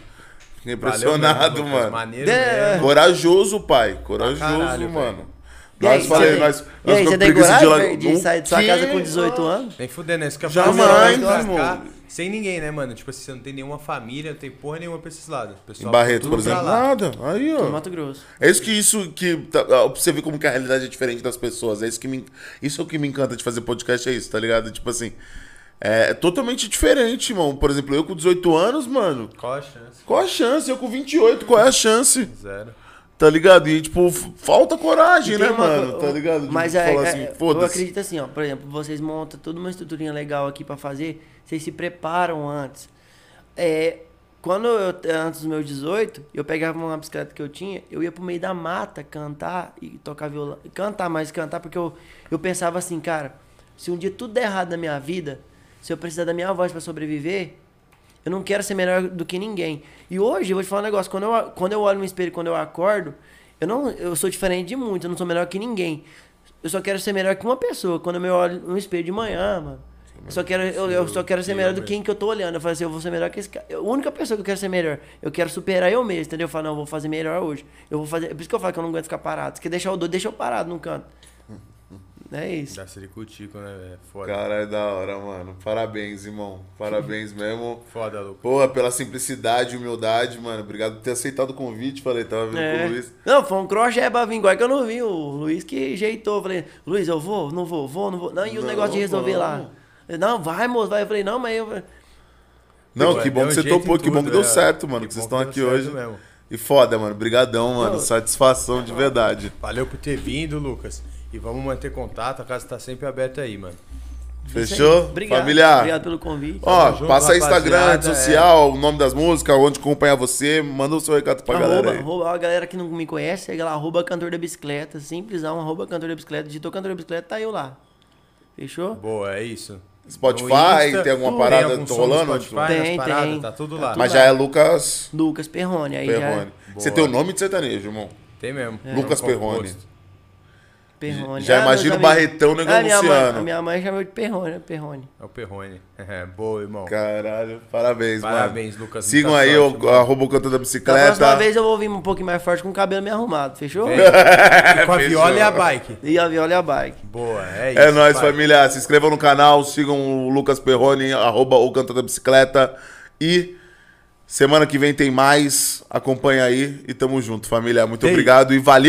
Fiquei Valeu impressionado, mesmo, Lucas. mano. Maneiro É. mesmo. Corajoso, pai. Corajoso, caralho, mano. Aí, Nós falei, você- nós, e nós aí, você tem preguiça coragem lá- de, de sair de sua casa com 18 anos? Nem fudendo, né? Isso que eu Jamais, vem cá Sem ninguém, né, mano? Tipo assim, você não tem nenhuma família, não tem porra nenhuma pra esses lados. O Em pessoal Barreto, tudo por exemplo. Nada. Aí, ó. Mato Grosso. É isso que isso que. tá- ó, pra você ver como que a realidade é diferente das pessoas. É isso que me. Isso é o que me encanta de fazer podcast, é isso, tá ligado? Tipo assim. É totalmente diferente, irmão. Por exemplo, eu com 18 anos, mano. Qual a chance? Qual a chance? Eu com 28, qual é a chance? Zero. Tá ligado? E, tipo, falta coragem, E né, uma mano? Tá ligado? De Mas é, falar é, assim, eu acredito assim, ó. Por exemplo, vocês montam toda uma estruturinha legal aqui pra fazer, vocês se preparam antes. É, quando eu, antes dos meus 18, eu pegava uma bicicleta que eu tinha, eu ia pro meio da mata cantar e tocar violão. Cantar, mas cantar, porque eu, eu pensava assim, cara, se um dia tudo der errado na minha vida, se eu precisar da minha voz pra sobreviver, eu não quero ser melhor do que ninguém. E hoje, eu vou te falar um negócio, quando eu, quando eu olho no espelho, quando eu acordo, Eu não, eu sou diferente de muitos, eu não sou melhor que ninguém. Eu só quero ser melhor que uma pessoa. Quando eu me olho no espelho de manhã, mano. Eu só quero, eu, eu só quero ser melhor do que quem que eu tô olhando. Eu falo assim, eu vou ser melhor que esse cara. A única pessoa que eu quero ser melhor. Eu quero superar eu mesmo, entendeu? Eu falo, não, eu vou fazer melhor hoje. Eu vou fazer. Por isso que eu falo que eu não aguento ficar parado. Se quer deixar o doido, deixa eu parado num canto. É isso. Dá ciricutico, né? velho? Foda. Cara, é da hora, mano. Parabéns, irmão. Parabéns mesmo. Foda, Lucas. Porra, pela simplicidade e humildade, mano. Obrigado por ter aceitado o convite. Falei, tava vindo com É. o Luiz. Não, foi um crochê pra vir igual que eu não vi. O Luiz que jeitou. Falei, Luiz, eu vou, não vou, vou, não vou. Não, e o Não, negócio de resolver lá? vamos. Ele, Não, vai, moço, vai. Eu falei, não, mas eu. Não, Pô, que bom que você topou, que bom que tudo, deu é. certo, mano. Que Que vocês estão que aqui deu hoje. certo mesmo. E foda, mano. Brigadão, mano. Não. Satisfação de verdade. Valeu por ter vindo, Lucas. E vamos manter contato, a casa tá sempre aberta aí, mano. Fechou? Obrigado. Familiar. Obrigado pelo convite. Ó, junto, passa aí Instagram, rede social, o nome das músicas, onde acompanhar você. Manda o seu recado pra galera Arroba, aí. arroba, ó, a galera que não me conhece, segue lá, arroba cantor da bicicleta, simplesão, arroba cantor da bicicleta, digitou cantor da bicicleta, tá eu lá. Fechou? Boa, é isso. Spotify, Insta, tem alguma parada algum som no rolando? Spotify, Tem, paradas, tem. Tá tudo Tá lá. tudo Mas lá. já é Lucas Lucas Perrone, aí Perrone. Boa. Você tem o nome de sertanejo, irmão. Tem mesmo. Lucas Tem um Perrone. Perrone. Já Ah, imagina o Barretão amigos- Ah, minha mãe, negociando. a minha mãe chamou de Perrone, Perrone. É o Perrone. Boa, irmão. Caralho, parabéns, mano. Parabéns, Lucas. Sigam aí o arroba o cantor da Da bicicleta. próxima vez eu vou vir um pouquinho mais forte com o cabelo meio arrumado, fechou? É. E com a Fechou. viola e a bike. E a viola e a bike. Boa, é isso. É nóis, pai. família. Se inscrevam no canal, sigam o Lucas Perrone, arroba o cantor da bicicleta. E semana que vem tem mais. Acompanha aí e tamo junto, família. Muito Ei. obrigado e valeu!